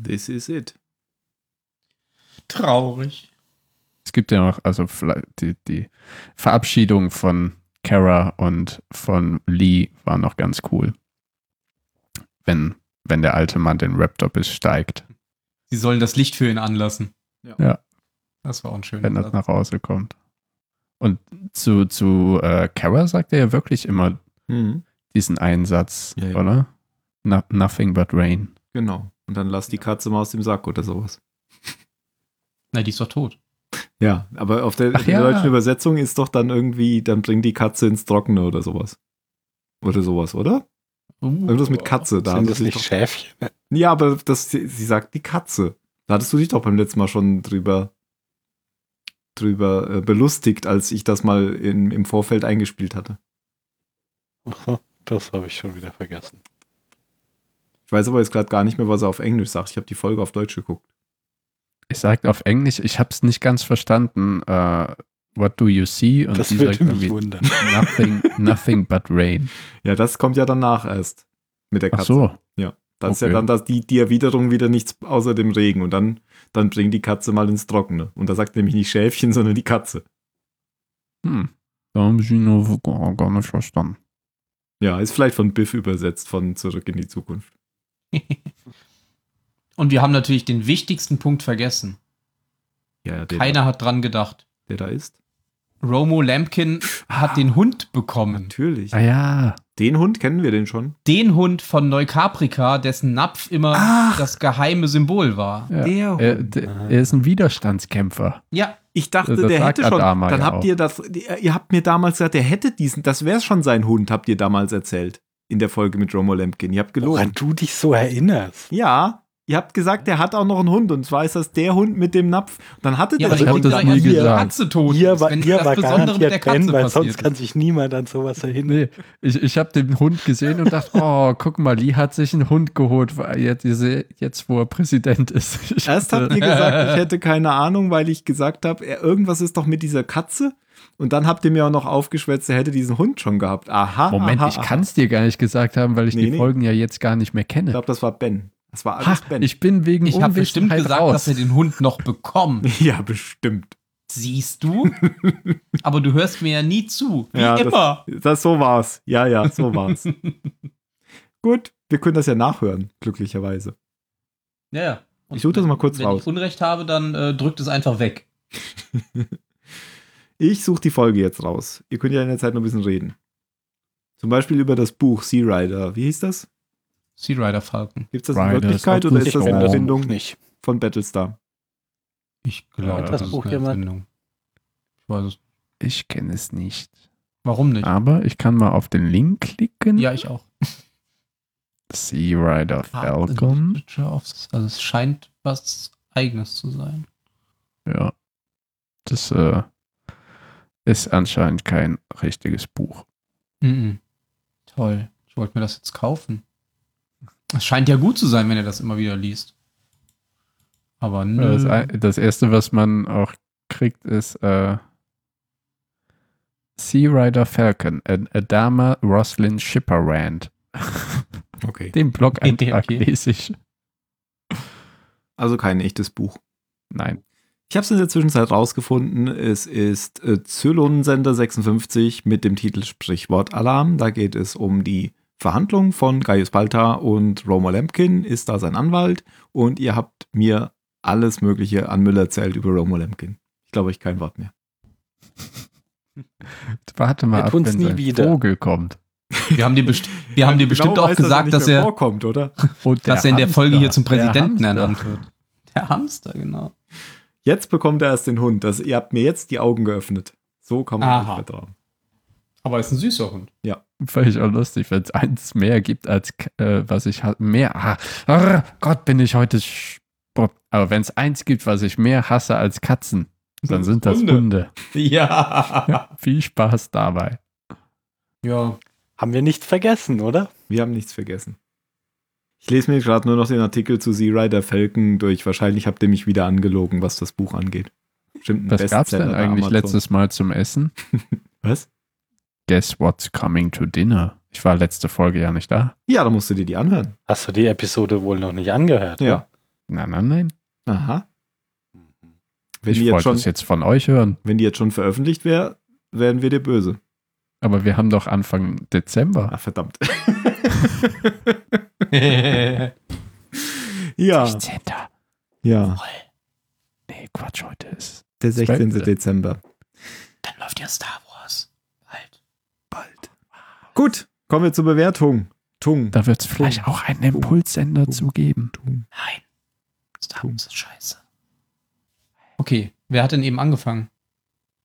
This is it. Traurig. Es gibt ja noch, also die, die Verabschiedung von Kara und von Lee war noch ganz cool. Wenn, wenn der alte Mann den Raptor besteigt. Sie sollen das Licht für ihn anlassen. Ja. ja. Das war auch ein schöner Wenn das nach Hause kommt. Und zu, zu äh, Kara sagt er ja wirklich immer mhm. diesen Einsatz, ja, ja. oder? No, nothing but rain. Genau. Und dann lass die Katze mal aus dem Sack oder sowas. Na, die ist doch tot. Ja, aber auf der, der deutschen Übersetzung ist doch dann irgendwie, dann bring die Katze ins Trockene oder sowas. Oder sowas, oder? Uh, Irgendwas mit Katze. Da sind das nicht Schäfchen? Ja, aber das, sie, sie sagt die Katze. Da hattest du dich doch beim letzten Mal schon drüber drüber äh, belustigt, als ich das mal in, im Vorfeld eingespielt hatte. Aha, das habe ich schon wieder vergessen. Ich weiß aber jetzt gerade gar nicht mehr, was er auf Englisch sagt. Ich habe die Folge auf Deutsch geguckt. Ich sage auf Englisch, ich habe es nicht ganz verstanden. Uh, what do you see? Und das würde mich wundern. Nothing, nothing but rain. Ja, das kommt ja danach erst mit der Katze. Ach so. Ja. Das okay. ist ja dann das, die, die Erwiderung wieder nichts außer dem Regen. Und dann, dann bringt die Katze mal ins Trockene. Und da sagt nämlich nicht Schäfchen, sondern die Katze. Hm. Da habe ich ihn nur gar nicht verstanden. Ja, ist vielleicht von Biff übersetzt, von Zurück in die Zukunft. Und wir haben natürlich den wichtigsten Punkt vergessen. Ja, Keiner da, hat dran gedacht. Der da ist? Romo Lampkin ah, hat den Hund bekommen. Natürlich. Ah ja. Den Hund kennen wir den schon. Den Hund von Neukaprika, dessen Napf immer Ach. das geheime Symbol war. Ja. Der Hund. Er, der, er, ist ein Widerstandskämpfer. Ja. Ich dachte, das der hätte schon. Dann habt auch. ihr das. Ihr habt mir damals gesagt, der hätte diesen. Das wäre schon sein Hund, habt ihr damals erzählt. In der Folge mit Romo Lampkin. Ihr habt gelogen. Woran du dich so erinnerst. Ja. Ihr habt gesagt, der hat auch noch einen Hund und zwar ist das der Hund mit dem Napf. Dann hatte ja, der ich das nie gesagt. Katze tot hier war, hier war garantiert Ben, weil sonst kann sich niemand an sowas erinnern. Nee, ich, ich habe den Hund gesehen und dachte, oh, guck mal, Lee hat sich einen Hund geholt, jetzt, jetzt wo er Präsident ist. Ich Erst habt ihr gesagt, ich hätte keine Ahnung, weil ich gesagt habe, irgendwas ist doch mit dieser Katze. Und dann habt ihr mir auch noch aufgeschwätzt, er hätte diesen Hund schon gehabt. Aha. Moment, aha, ich kann es dir gar nicht gesagt haben, weil ich nee, die nee. Folgen ja jetzt gar nicht mehr kenne. Ich glaube, das war Ben. Das war alles ha, Ben. Ich bin wegen Ich habe bestimmt gesagt, raus. dass wir den Hund noch bekommen. ja, bestimmt. Siehst du? Aber du hörst mir ja nie zu. Wie ja, immer. Das, das, so war's. Ja, ja, so war's. Gut, wir können das ja nachhören, glücklicherweise. Ja, ja. Und ich suche das mal kurz wenn raus. Wenn ich Unrecht habe, dann äh, drückt es einfach weg. ich suche die Folge jetzt raus. Ihr könnt ja in der Zeit noch ein bisschen reden. Zum Beispiel über das Buch Sea Rider. Wie hieß das? Sea Rider Falcon. Gibt es das in Wirklichkeit oder ist das eine Erfindung nicht. von Battlestar? Ich glaube, ja, das, das Buch ist eine Erfindung. Ich weiß es. Ich kenne es nicht. Warum nicht? Aber ich kann mal auf den Link klicken. Ja, ich auch. Sea Rider ah, Falcon. Also es scheint was eigenes zu sein. Ja. Das äh, ist anscheinend kein richtiges Buch. Mhm. Toll. Ich wollte mir das jetzt kaufen. Es scheint ja gut zu sein, wenn er das immer wieder liest. Aber nö. Das, das erste, was man auch kriegt, ist äh, Sea Rider Falcon, Adama Roslyn Shipper Rand. Okay. Den Blog-Eintrag okay. lese ich. Also kein echtes Buch. Nein. Ich habe es in der Zwischenzeit rausgefunden. Es ist äh, Zylon-Sender 56 mit dem Titel Sprichwort Alarm. Da geht es um die Verhandlung von Gaius Balta und Roma Lampkin ist da sein Anwalt und ihr habt mir alles Mögliche an Müll erzählt über Roma Lampkin. Ich glaube euch kein Wort mehr. Warte mal, ab, wenn nie wieder. Vogel kommt. Wir haben dir, best wir haben dir genau bestimmt auch gesagt, dass er, vorkommt, oder? Und dass er in der Folge hier zum Präsidenten ernannt wird. Der Hamster, genau. Jetzt bekommt er erst den Hund. Das, ihr habt mir jetzt die Augen geöffnet. So kann man nicht vertrauen. Aber ist ein süßer Hund. Ja. Fand ich auch lustig, wenn es eins mehr gibt als äh, was ich mehr. Ah, oh Gott, bin ich heute. Aber wenn es eins gibt, was ich mehr hasse als Katzen, dann sind das Hunde. Hunde. Ja. ja. Viel Spaß dabei. Ja. Haben wir nichts vergessen, oder? Wir haben nichts vergessen. Ich lese mir gerade nur noch den Artikel zu Sea Rider Falcon durch. Wahrscheinlich habt ihr mich wieder angelogen, was das Buch angeht. Stimmt, was gab es denn eigentlich letztes Mal zum Essen? was? Guess what's coming to dinner? Ich war letzte Folge ja nicht da. Ja, da musst du dir die anhören. Hast du die Episode wohl noch nicht angehört? Ja. Oder? Nein, nein, nein. Aha. Wenn ich wollte es jetzt von euch hören. Wenn die jetzt schon veröffentlicht wäre, wären wir dir böse. Aber wir haben doch Anfang Dezember. Ach, verdammt. ja. 16. Ja. Nee, Quatsch, heute ist. Der 16. 12. Dezember. Dann läuft ja Star Wars. Gut, kommen wir zur Bewertung. Tung. Da wird es vielleicht auch einen Impulssender Tung. zu geben. Tung. Nein. Star Wars ist scheiße. Okay, wer hat denn eben angefangen?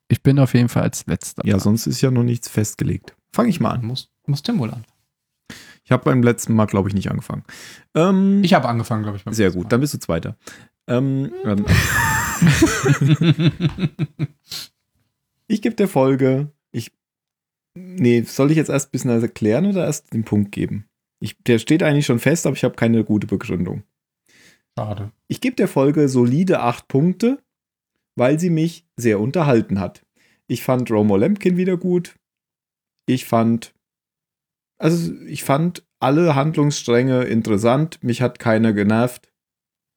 Ich bin auf jeden Fall als letzter. Ja, sonst ist ja noch nichts festgelegt. Fange ich mal an. Muss, muss Tim wohl an. Ich habe beim letzten Mal, glaube ich, nicht angefangen. Ähm, ich habe angefangen, glaube ich. sehr gut, Mal. dann bist du Zweiter. Ähm, ähm, ich gebe der Folge. Nee, soll ich jetzt erst ein bisschen erklären oder erst den Punkt geben? Ich, der steht eigentlich schon fest, aber ich habe keine gute Begründung. Schade. Ich gebe der Folge solide acht Punkte weil sie mich sehr unterhalten hat. Ich fand Romo Lemkin wieder gut. Ich fand, also ich fand alle Handlungsstränge interessant. Mich hat keiner genervt.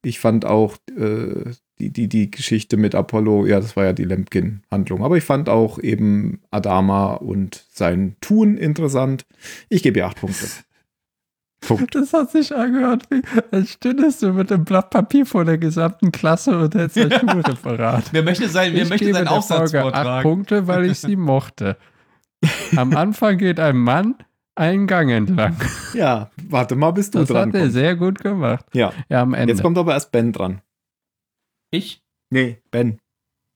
Ich fand auch äh, die, die, die Geschichte mit Apollo, ja, das war ja die Lemkin-Handlung. Aber ich fand auch eben Adama und sein Tun interessant. Ich gebe ihr acht Punkte. Punkt. Das hat sich angehört, wie als stündest du mit dem Blatt Papier vor der gesamten Klasse und hättest ein Schulreferat. wer möchte sein, wer ich möchte seinen Aufsatz Folge vortragen? Acht Punkte, weil ich sie mochte. Am Anfang geht ein Mann einen Gang entlang. Ja, warte mal, bis du das dran Das hat er sehr gut gemacht. Ja. ja, am Ende. Jetzt kommt aber erst Ben dran. Ich? Nee, Ben.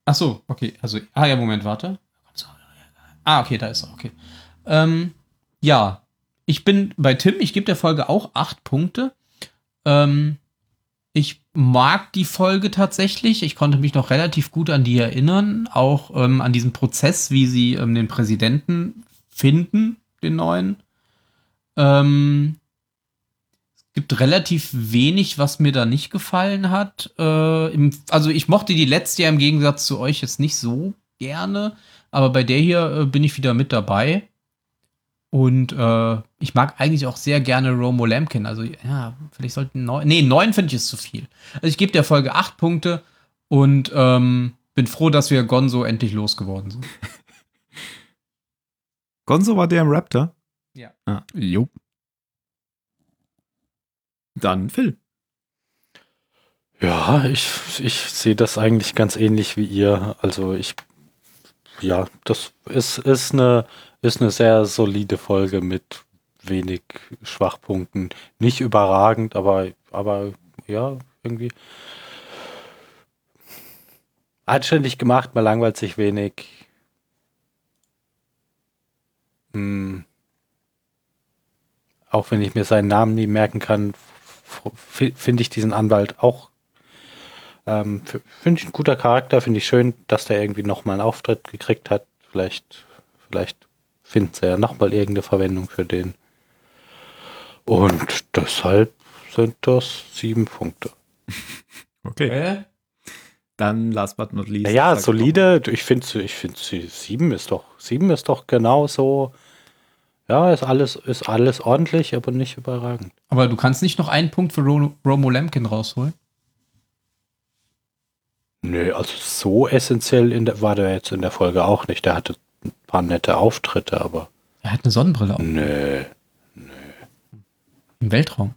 Ach so, okay. Also, ah ja, Moment, warte. Ah, okay, da ist er, okay. Ähm, ja, ich bin bei Tim, ich gebe der Folge auch acht Punkte. Ähm, ich mag die Folge tatsächlich. Ich konnte mich noch relativ gut an die erinnern, auch ähm, an diesen Prozess, wie sie ähm, den Präsidenten finden, den neuen. Ähm, gibt relativ wenig, was mir da nicht gefallen hat. Äh, im, also ich mochte die letzte ja im Gegensatz zu euch jetzt nicht so gerne, aber bei der hier äh, bin ich wieder mit dabei. Und äh, ich mag eigentlich auch sehr gerne Romo Lampkin. Also, ja, vielleicht sollten neun. Nee, neun finde ich ist zu viel. Also, ich gebe der Folge acht Punkte und ähm, bin froh, dass wir Gonzo endlich losgeworden sind. Gonzo war der im Raptor? Ja. Ah. Jo. Dann Phil. Ja, ich, ich sehe das eigentlich ganz ähnlich wie ihr. Also ich, ja, das ist, ist eine ist eine sehr solide Folge mit wenig Schwachpunkten. Nicht überragend, aber, aber ja, irgendwie anständig gemacht, man langweilt sich wenig. Hm. Auch wenn ich mir seinen Namen nie merken kann, finde ich diesen Anwalt auch ähm, finde ich ein guter Charakter, finde ich schön, dass der irgendwie nochmal einen Auftritt gekriegt hat. Vielleicht, vielleicht finden sie ja nochmal irgendeine Verwendung für den. Und deshalb sind das sieben Punkte. Okay. Äh? Dann last but not least. Ja, solide. Ich finde, ich finde, sieben ist doch, sieben ist doch genau so. Ja, ist alles, ist alles ordentlich, aber nicht überragend. Aber du kannst nicht noch einen Punkt für Romo Lemkin rausholen? Nö, also so essentiell in der, war der jetzt in der Folge auch nicht. Der hatte ein paar nette Auftritte, aber. Er hat eine Sonnenbrille auf. Nö. Nö. Im Weltraum.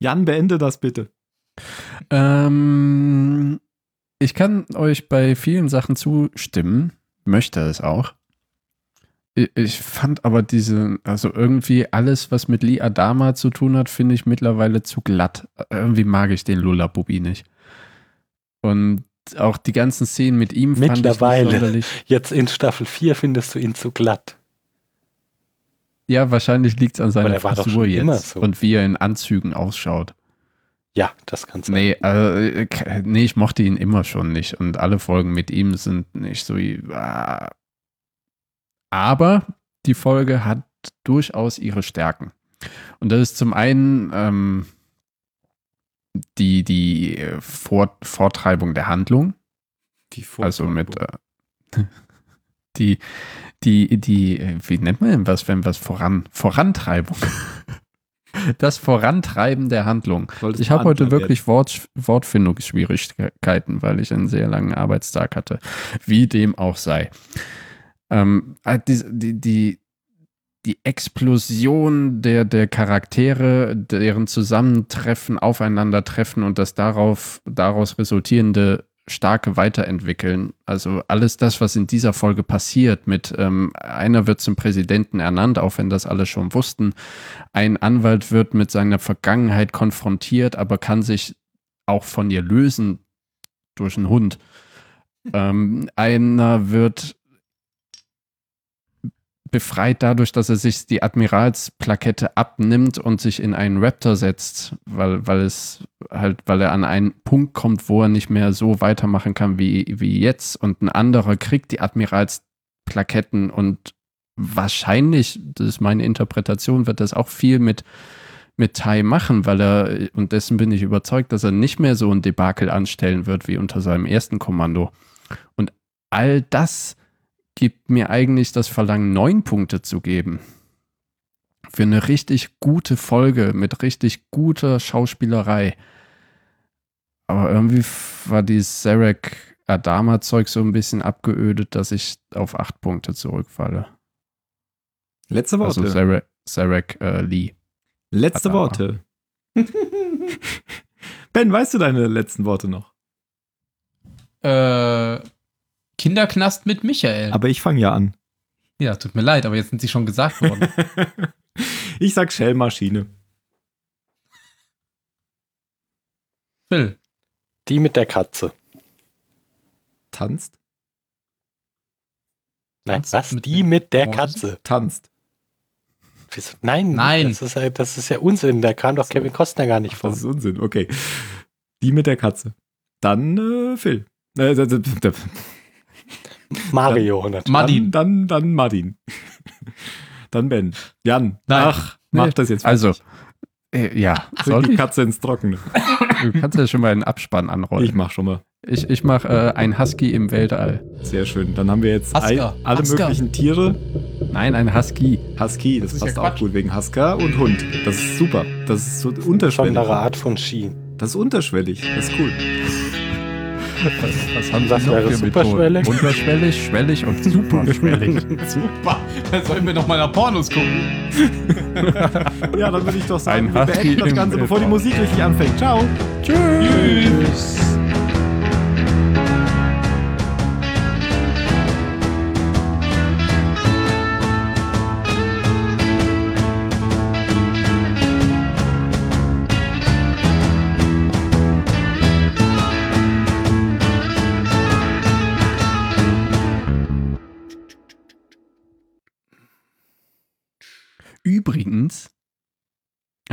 Jan, beende das bitte. Ähm, ich kann euch bei vielen Sachen zustimmen, möchte es auch. Ich fand aber diese, also irgendwie alles, was mit Lee Adama zu tun hat, finde ich mittlerweile zu glatt. Irgendwie mag ich den Lullabubi nicht. Und auch die ganzen Szenen mit ihm mittlerweile. fand ich Jetzt in Staffel 4 findest du ihn zu glatt. Ja, wahrscheinlich liegt es an seiner Frisur jetzt so. und wie er in Anzügen ausschaut. Ja, das kann sein. Nee, äh, nee, ich mochte ihn immer schon nicht und alle Folgen mit ihm sind nicht so. Äh, aber die Folge hat durchaus ihre Stärken. Und das ist zum einen ähm, die, die Vor Vortreibung der Handlung. Die Vortreibung. Also mit äh, die, die, die, wie nennt man denn was, wenn was voran, Vorantreibung. das Vorantreiben der Handlung. Solltest ich habe heute wirklich Wort, Wortfindungsschwierigkeiten, weil ich einen sehr langen Arbeitstag hatte. Wie dem auch sei. Ähm, äh, die, die, die, die Explosion der, der Charaktere, deren Zusammentreffen, Aufeinandertreffen und das darauf, daraus resultierende starke Weiterentwickeln. Also alles das, was in dieser Folge passiert, mit ähm, einer wird zum Präsidenten ernannt, auch wenn das alle schon wussten. Ein Anwalt wird mit seiner Vergangenheit konfrontiert, aber kann sich auch von ihr lösen durch einen Hund. Ähm, einer wird befreit dadurch, dass er sich die Admiralsplakette abnimmt und sich in einen Raptor setzt, weil, weil es halt, weil er an einen Punkt kommt, wo er nicht mehr so weitermachen kann wie, wie jetzt. Und ein anderer kriegt die Admiralsplaketten und wahrscheinlich, das ist meine Interpretation, wird das auch viel mit, mit Tai machen, weil er, und dessen bin ich überzeugt, dass er nicht mehr so ein Debakel anstellen wird wie unter seinem ersten Kommando. Und all das gibt mir eigentlich das Verlangen, neun Punkte zu geben. Für eine richtig gute Folge mit richtig guter Schauspielerei. Aber irgendwie war die Zarek Adama-Zeug so ein bisschen abgeödet, dass ich auf acht Punkte zurückfalle. Letzte Worte. Also Zarek, Zarek äh, Lee. Letzte Adama. Worte. ben, weißt du deine letzten Worte noch? Äh, Kinderknast mit Michael. Aber ich fange ja an. Ja, tut mir leid, aber jetzt sind sie schon gesagt worden. ich sag Shellmaschine. Phil. Die mit der Katze. Tanzt? Nein, Tanzt was? Mit die mit der Katze. Tanzt. Nein, Nein. Das ist, ja, das ist ja Unsinn. Da kam doch Kevin Costner gar nicht vor. Das ist Unsinn, okay. Die mit der Katze. Dann äh, Phil. Äh, Mario. Dann, Madin. Dann, dann, dann Madin. dann Ben. Jan. Nein. Ach, mach nee. das jetzt. Also, äh, ja. Soll die Katze ins Trockene. Du kannst ja schon mal einen Abspann anrollen. Ich mach schon mal. Ich, ich mach äh, ein Husky im Weltall. Sehr schön. Dann haben wir jetzt ein, alle Husker. möglichen Tiere. Nein, ein Husky. Husky, das, das passt ja auch gut wegen Husker und Hund. Das ist super. Das ist so unterschwellig. Besondere Art von Ski. Das ist unterschwellig. Das ist cool. Was, was haben das wäre superschwellig? Unterschwellig, schwellig und superschwellig. Super. Dann sollen wir noch mal nach Pornos gucken. ja, dann würde ich doch sagen, Ein wir beenden das Ganze, bevor die Musik richtig anfängt. Ciao. Tschüss. Tschüss.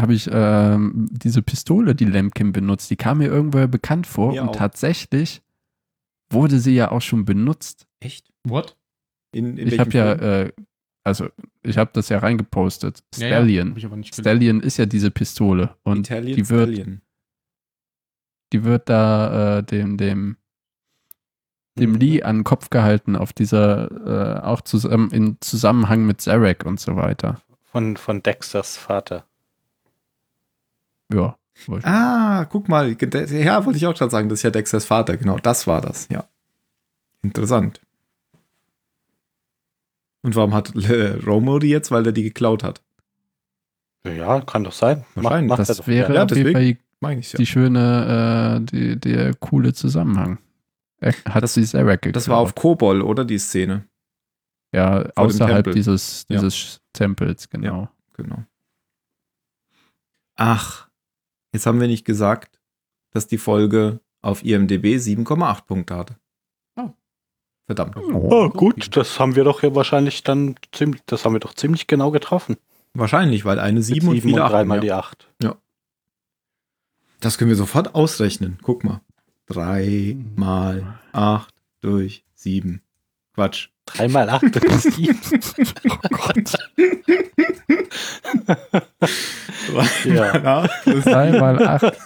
Habe ich ähm, diese Pistole, die Lemkin benutzt, die kam mir irgendwoher bekannt vor mir und auch. tatsächlich wurde sie ja auch schon benutzt. Echt? What? In, in ich habe ja, äh, also ich habe das ja reingepostet. Stallion. Ja, ja, Stallion ist ja diese Pistole und Italian die wird. Stallion. die wird da äh, dem, dem, dem mhm. Lee an den Kopf gehalten auf dieser, äh, auch zusammen, in Zusammenhang mit Zarek und so weiter. Von, von Dexters Vater. Ja. Ah, guck mal. Ja, wollte ich auch gerade sagen, das ist ja Dexters Vater. Genau, das war das, ja. Interessant. Und warum hat Romo die jetzt? Weil er die geklaut hat. Ja, kann doch sein. Wahrscheinlich. Macht, macht das wäre ja, deswegen meine ich ja. die schöne, äh, die, der coole Zusammenhang. Er hat das, sie selber geklaut. Das war auf Kobol, oder die Szene? Ja, Vor außerhalb dieses, dieses ja. Tempels, genau. Ja, genau. Ach, jetzt haben wir nicht gesagt, dass die Folge auf IMDb 7,8 Punkte hatte. Oh. Verdammt. Oh, gut, das haben wir doch ja wahrscheinlich dann ziemlich, das haben wir doch ziemlich genau getroffen. Wahrscheinlich, weil eine 7 und viele 8. Dreimal ja. die 8. Ja. Das können wir sofort ausrechnen. Guck mal. 3 mal 8 durch 7. Quatsch. 3 mal 8 durch 7. oh Gott. 3 ja. mal 8, 3 mal 8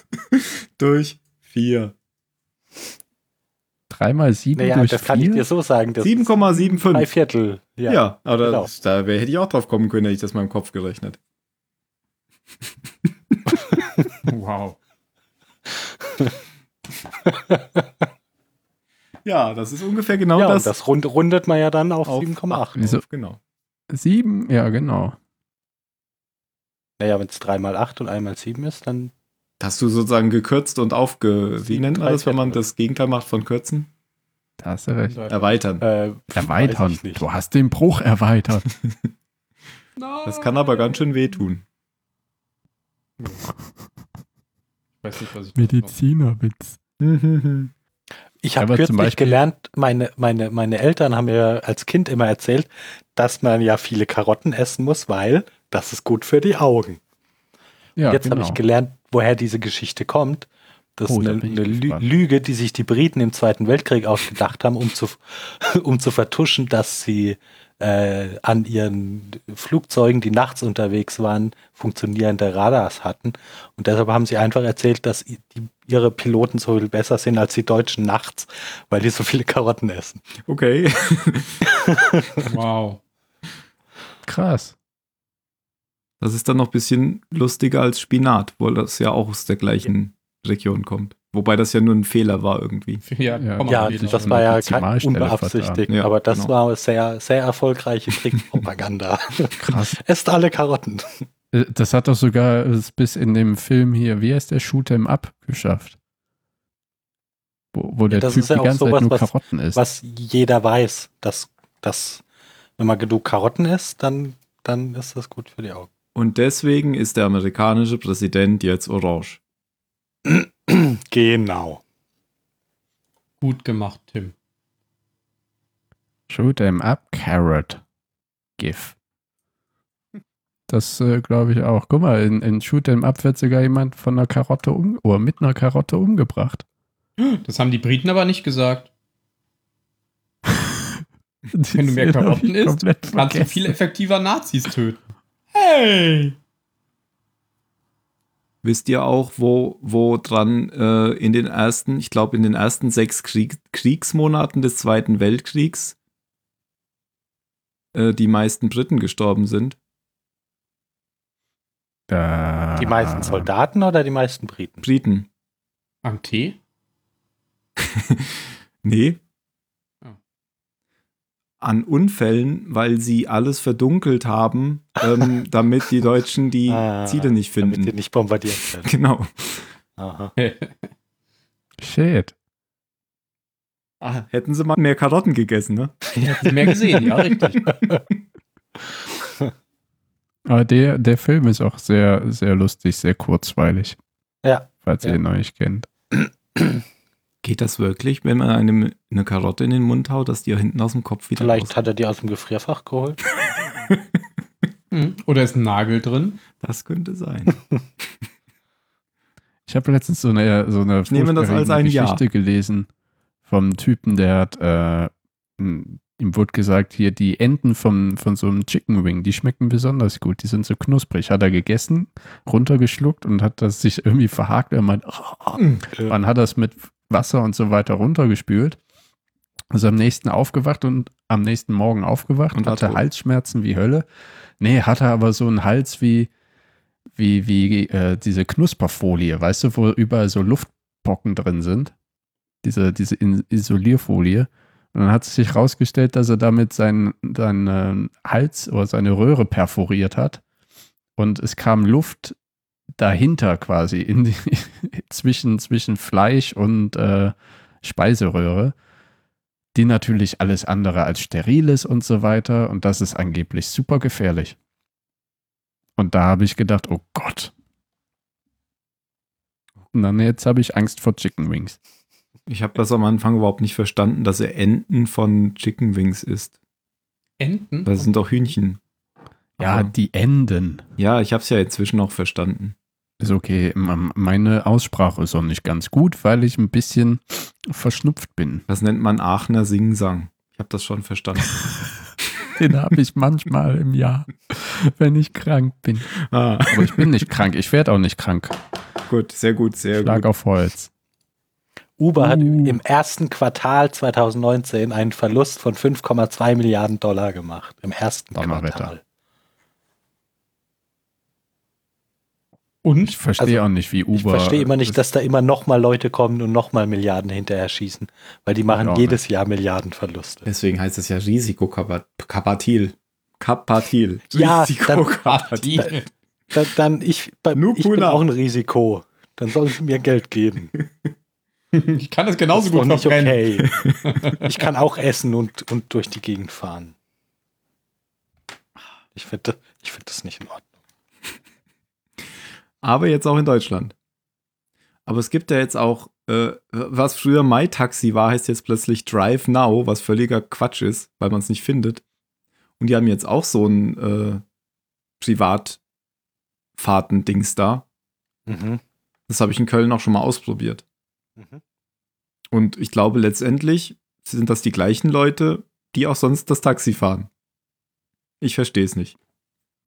durch 4. 3 mal 7 naja, durch das 4? kann ich dir so sagen. 7,75. Drei Viertel. Ja, ja aber genau. das, da hätte ich auch drauf kommen können, hätte ich das mal im Kopf gerechnet. wow. ja, das ist ungefähr genau ja, das. das rund, rundet man ja dann auf, auf 7,8. Wieso? Genau. 7, ja, genau. Naja, wenn es 3 mal 8 und 1 mal 7 ist, dann. Hast du sozusagen gekürzt und aufge. Wie nennt man das, wenn man das Gegenteil macht von kürzen? Da hast du recht. Erweitern. Äh, erweitern. Du hast den Bruch erweitert. das kann aber ganz schön wehtun. Ich weiß nicht, was ich Medizinerwitz. Ich habe kürzlich gelernt, meine, meine, meine Eltern haben mir als Kind immer erzählt, dass man ja viele Karotten essen muss, weil das ist gut für die Augen. Ja, Jetzt genau. habe ich gelernt, woher diese Geschichte kommt. Das oh, ist eine, eine Lüge, die sich die Briten im Zweiten Weltkrieg ausgedacht haben, um zu, um zu vertuschen, dass sie äh, an ihren Flugzeugen, die nachts unterwegs waren, funktionierende Radars hatten. Und deshalb haben sie einfach erzählt, dass die, ihre Piloten so viel besser sind als die Deutschen nachts, weil die so viele Karotten essen. Okay. wow. Krass. Das ist dann noch ein bisschen lustiger als Spinat, weil das ja auch aus der gleichen Region kommt. Wobei das ja nur ein Fehler war irgendwie. Ja, ja, ja das war ja kein unbeabsichtigt, ja, aber das genau. war sehr, sehr erfolgreiche Trickpropaganda. Krass. Esst alle Karotten. Äh, das hat doch sogar bis in dem Film hier, wie heißt der, Shoot 'em Up geschafft. Wo, wo der ja, Typ ja die ganze sowas, Zeit nur Karotten isst. Was jeder weiß, dass, dass wenn man genug Karotten isst, dann, dann ist das gut für die Augen. Und deswegen ist der amerikanische Präsident jetzt orange. Genau. Gut gemacht, Tim. Shoot em up, Carrot. GIF. Das äh, glaube ich auch. Guck mal, in, in Shoot em up wird sogar jemand von einer Karotte um oder mit einer Karotte umgebracht. Das haben die Briten aber nicht gesagt. Wenn du mehr Karotten isst, kannst du viel effektiver Nazis töten. Hey! Wisst ihr auch, wo, wo dran äh, in den ersten, ich glaube in den ersten sechs Krieg, Kriegsmonaten des Zweiten Weltkriegs äh, die meisten Briten gestorben sind? Äh, die meisten Soldaten oder die meisten Briten? Briten. Am Tee? nee, an Unfällen, weil sie alles verdunkelt haben, ähm, damit die Deutschen die ah, Ziele nicht finden. Damit die nicht bombardiert werden. Genau. Aha. Shit. Ah, hätten sie mal mehr Karotten gegessen, ne? Hätten sie mehr gesehen, ja, richtig. Aber der, der Film ist auch sehr, sehr lustig, sehr kurzweilig. Ja. Falls ja. ihr ihn noch nicht kennt. Geht das wirklich, wenn man eine, eine Karotte in den Mund haut, dass die ja hinten aus dem Kopf wieder Vielleicht raus? hat er die aus dem Gefrierfach geholt. Hm. Oder ist ein Nagel drin? Das könnte sein. Ich habe letztens so eine, so eine das als ein Geschichte Jahr. gelesen vom Typen, der hat äh, ihm wurde gesagt, hier die Enden von, von so einem Chicken Wing, die schmecken besonders gut, die sind so knusprig. Hat er gegessen, runtergeschluckt und hat das sich irgendwie verhakt. Er meint, oh, dann hat er es mit Wasser und so weiter runtergespült. Also am nächsten aufgewacht und am nächsten Morgen aufgewacht und hatte Halsschmerzen wie Hölle. Nee, hatte aber so einen Hals wie, wie, wie äh, diese Knusperfolie, weißt du, wo überall so Luftpocken drin sind. Diese, diese Isolierfolie. Und dann hat es sich herausgestellt, dass er damit seinen, seinen Hals oder seine Röhre perforiert hat. Und es kam Luft dahinter quasi, in die, zwischen, zwischen Fleisch und äh, Speiseröhre, die natürlich alles andere als steril ist und so weiter. Und das ist angeblich super gefährlich. Und da habe ich gedacht, oh Gott. Und dann jetzt habe ich Angst vor Chicken Wings. Ich habe das am Anfang überhaupt nicht verstanden, dass er Enten von Chicken Wings ist. Enten? Das sind doch Hühnchen. Ja, Aber, die Enden. Ja, ich habe es ja inzwischen auch verstanden. Ist okay. Meine Aussprache ist auch nicht ganz gut, weil ich ein bisschen verschnupft bin. Das nennt man Aachener Singsang. Ich habe das schon verstanden. Den habe ich manchmal im Jahr, wenn ich krank bin. Ah. Aber ich bin nicht krank. Ich werde auch nicht krank. Gut, sehr gut, sehr Schlag gut. Schlag auf Holz. Uber uh. hat im ersten Quartal 2019 einen Verlust von 5,2 Milliarden Dollar gemacht. Im ersten Quartal. Und? Ich verstehe also, auch nicht, wie Uber. Ich verstehe immer nicht, dass da immer nochmal Leute kommen und nochmal Milliarden hinterher schießen, weil die machen jedes nicht. Jahr Milliardenverluste. Deswegen heißt es ja Risikokapatil. Kapatil. Ja, Risikokapatil. Dann, dann, ich, ich bin auch ein Risiko. Dann sollen sie mir Geld geben. Ich kann das genauso das gut nicht okay. Ich kann auch essen und, und durch die Gegend fahren. Ich finde ich find das nicht in Ordnung. Aber jetzt auch in Deutschland. Aber es gibt ja jetzt auch, äh, was früher MyTaxi war, heißt jetzt plötzlich Drive Now, was völliger Quatsch ist, weil man es nicht findet. Und die haben jetzt auch so ein äh, Privatfahrten-Dings da. Mhm. Das habe ich in Köln auch schon mal ausprobiert. Mhm. Und ich glaube, letztendlich sind das die gleichen Leute, die auch sonst das Taxi fahren. Ich verstehe es nicht.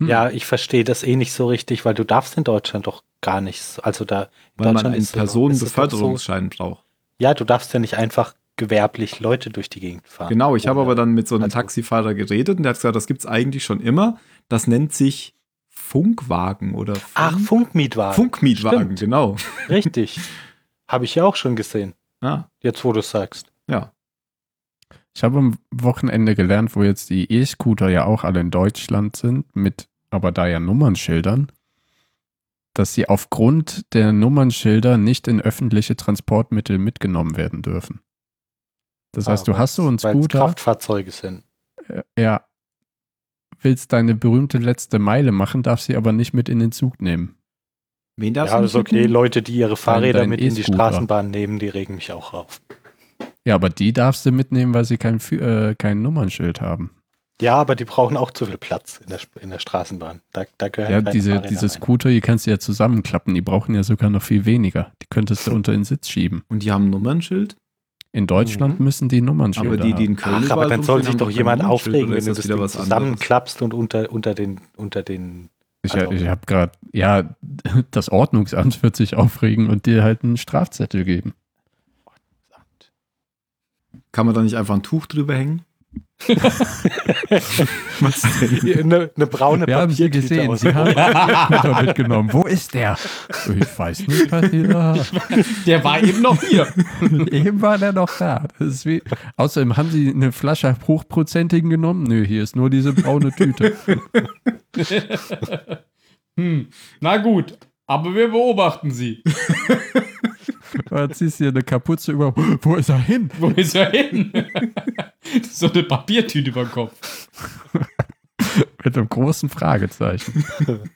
Hm. Ja, ich verstehe das eh nicht so richtig, weil du darfst in Deutschland doch gar nichts. Also da weil man einen Personenbeförderungsschein so, braucht. Ja, du darfst ja nicht einfach gewerblich Leute durch die Gegend fahren. Genau, ich habe aber dann mit so einem also, Taxifahrer geredet und der hat gesagt, das gibt es eigentlich schon immer. Das nennt sich Funkwagen oder Funk Ach, Funkmietwagen. Funkmietwagen, Stimmt. genau. Richtig. Habe ich ja auch schon gesehen. Ja. Jetzt, wo du es sagst. Ja. Ich habe am Wochenende gelernt, wo jetzt die E-Scooter ja auch alle in Deutschland sind, mit aber da ja Nummernschildern, dass sie aufgrund der Nummernschilder nicht in öffentliche Transportmittel mitgenommen werden dürfen. Das ah, heißt, du hast so einen Scooter. Kraftfahrzeuge sind. Äh, ja. Willst deine berühmte letzte Meile machen, darfst sie aber nicht mit in den Zug nehmen. Wen darfst ja, das ist okay. Leute, die ihre Fahrräder mit in die Straßenbahn nehmen, die regen mich auch auf. Ja, aber die darfst du mitnehmen, weil sie kein, äh, kein Nummernschild haben. Ja, aber die brauchen auch zu viel Platz in der, in der Straßenbahn. Da, da gehören ja, diese, diese Scooter, die kannst du ja zusammenklappen. Die brauchen ja sogar noch viel weniger. Die könntest du unter den Sitz schieben. Und die haben ein Nummernschild? In Deutschland mhm. müssen die Nummernschilder Aber die, die in Köln Ach, aber dann soll sich doch jemand aufregen, wenn du das, das zusammenklappst und unter, unter den, unter den ich, also, ich habe gerade, ja, das Ordnungsamt wird sich aufregen und dir halt einen Strafzettel geben. Kann man da nicht einfach ein Tuch drüber hängen? Was denn? Eine, eine braune Wir haben sie gesehen. Sie haben mitgenommen. Wo ist der? Ich weiß nicht, was die da Der war eben noch hier. eben war der noch da. Wie, außerdem haben sie eine Flasche hochprozentigen genommen. Nö, hier ist nur diese braune Tüte. hm. Na gut, aber wir beobachten sie. Dann ziehst du dir eine Kapuze über. Wo ist er hin? Wo ist er hin? so eine Papiertüte über den Kopf. Mit einem großen Fragezeichen.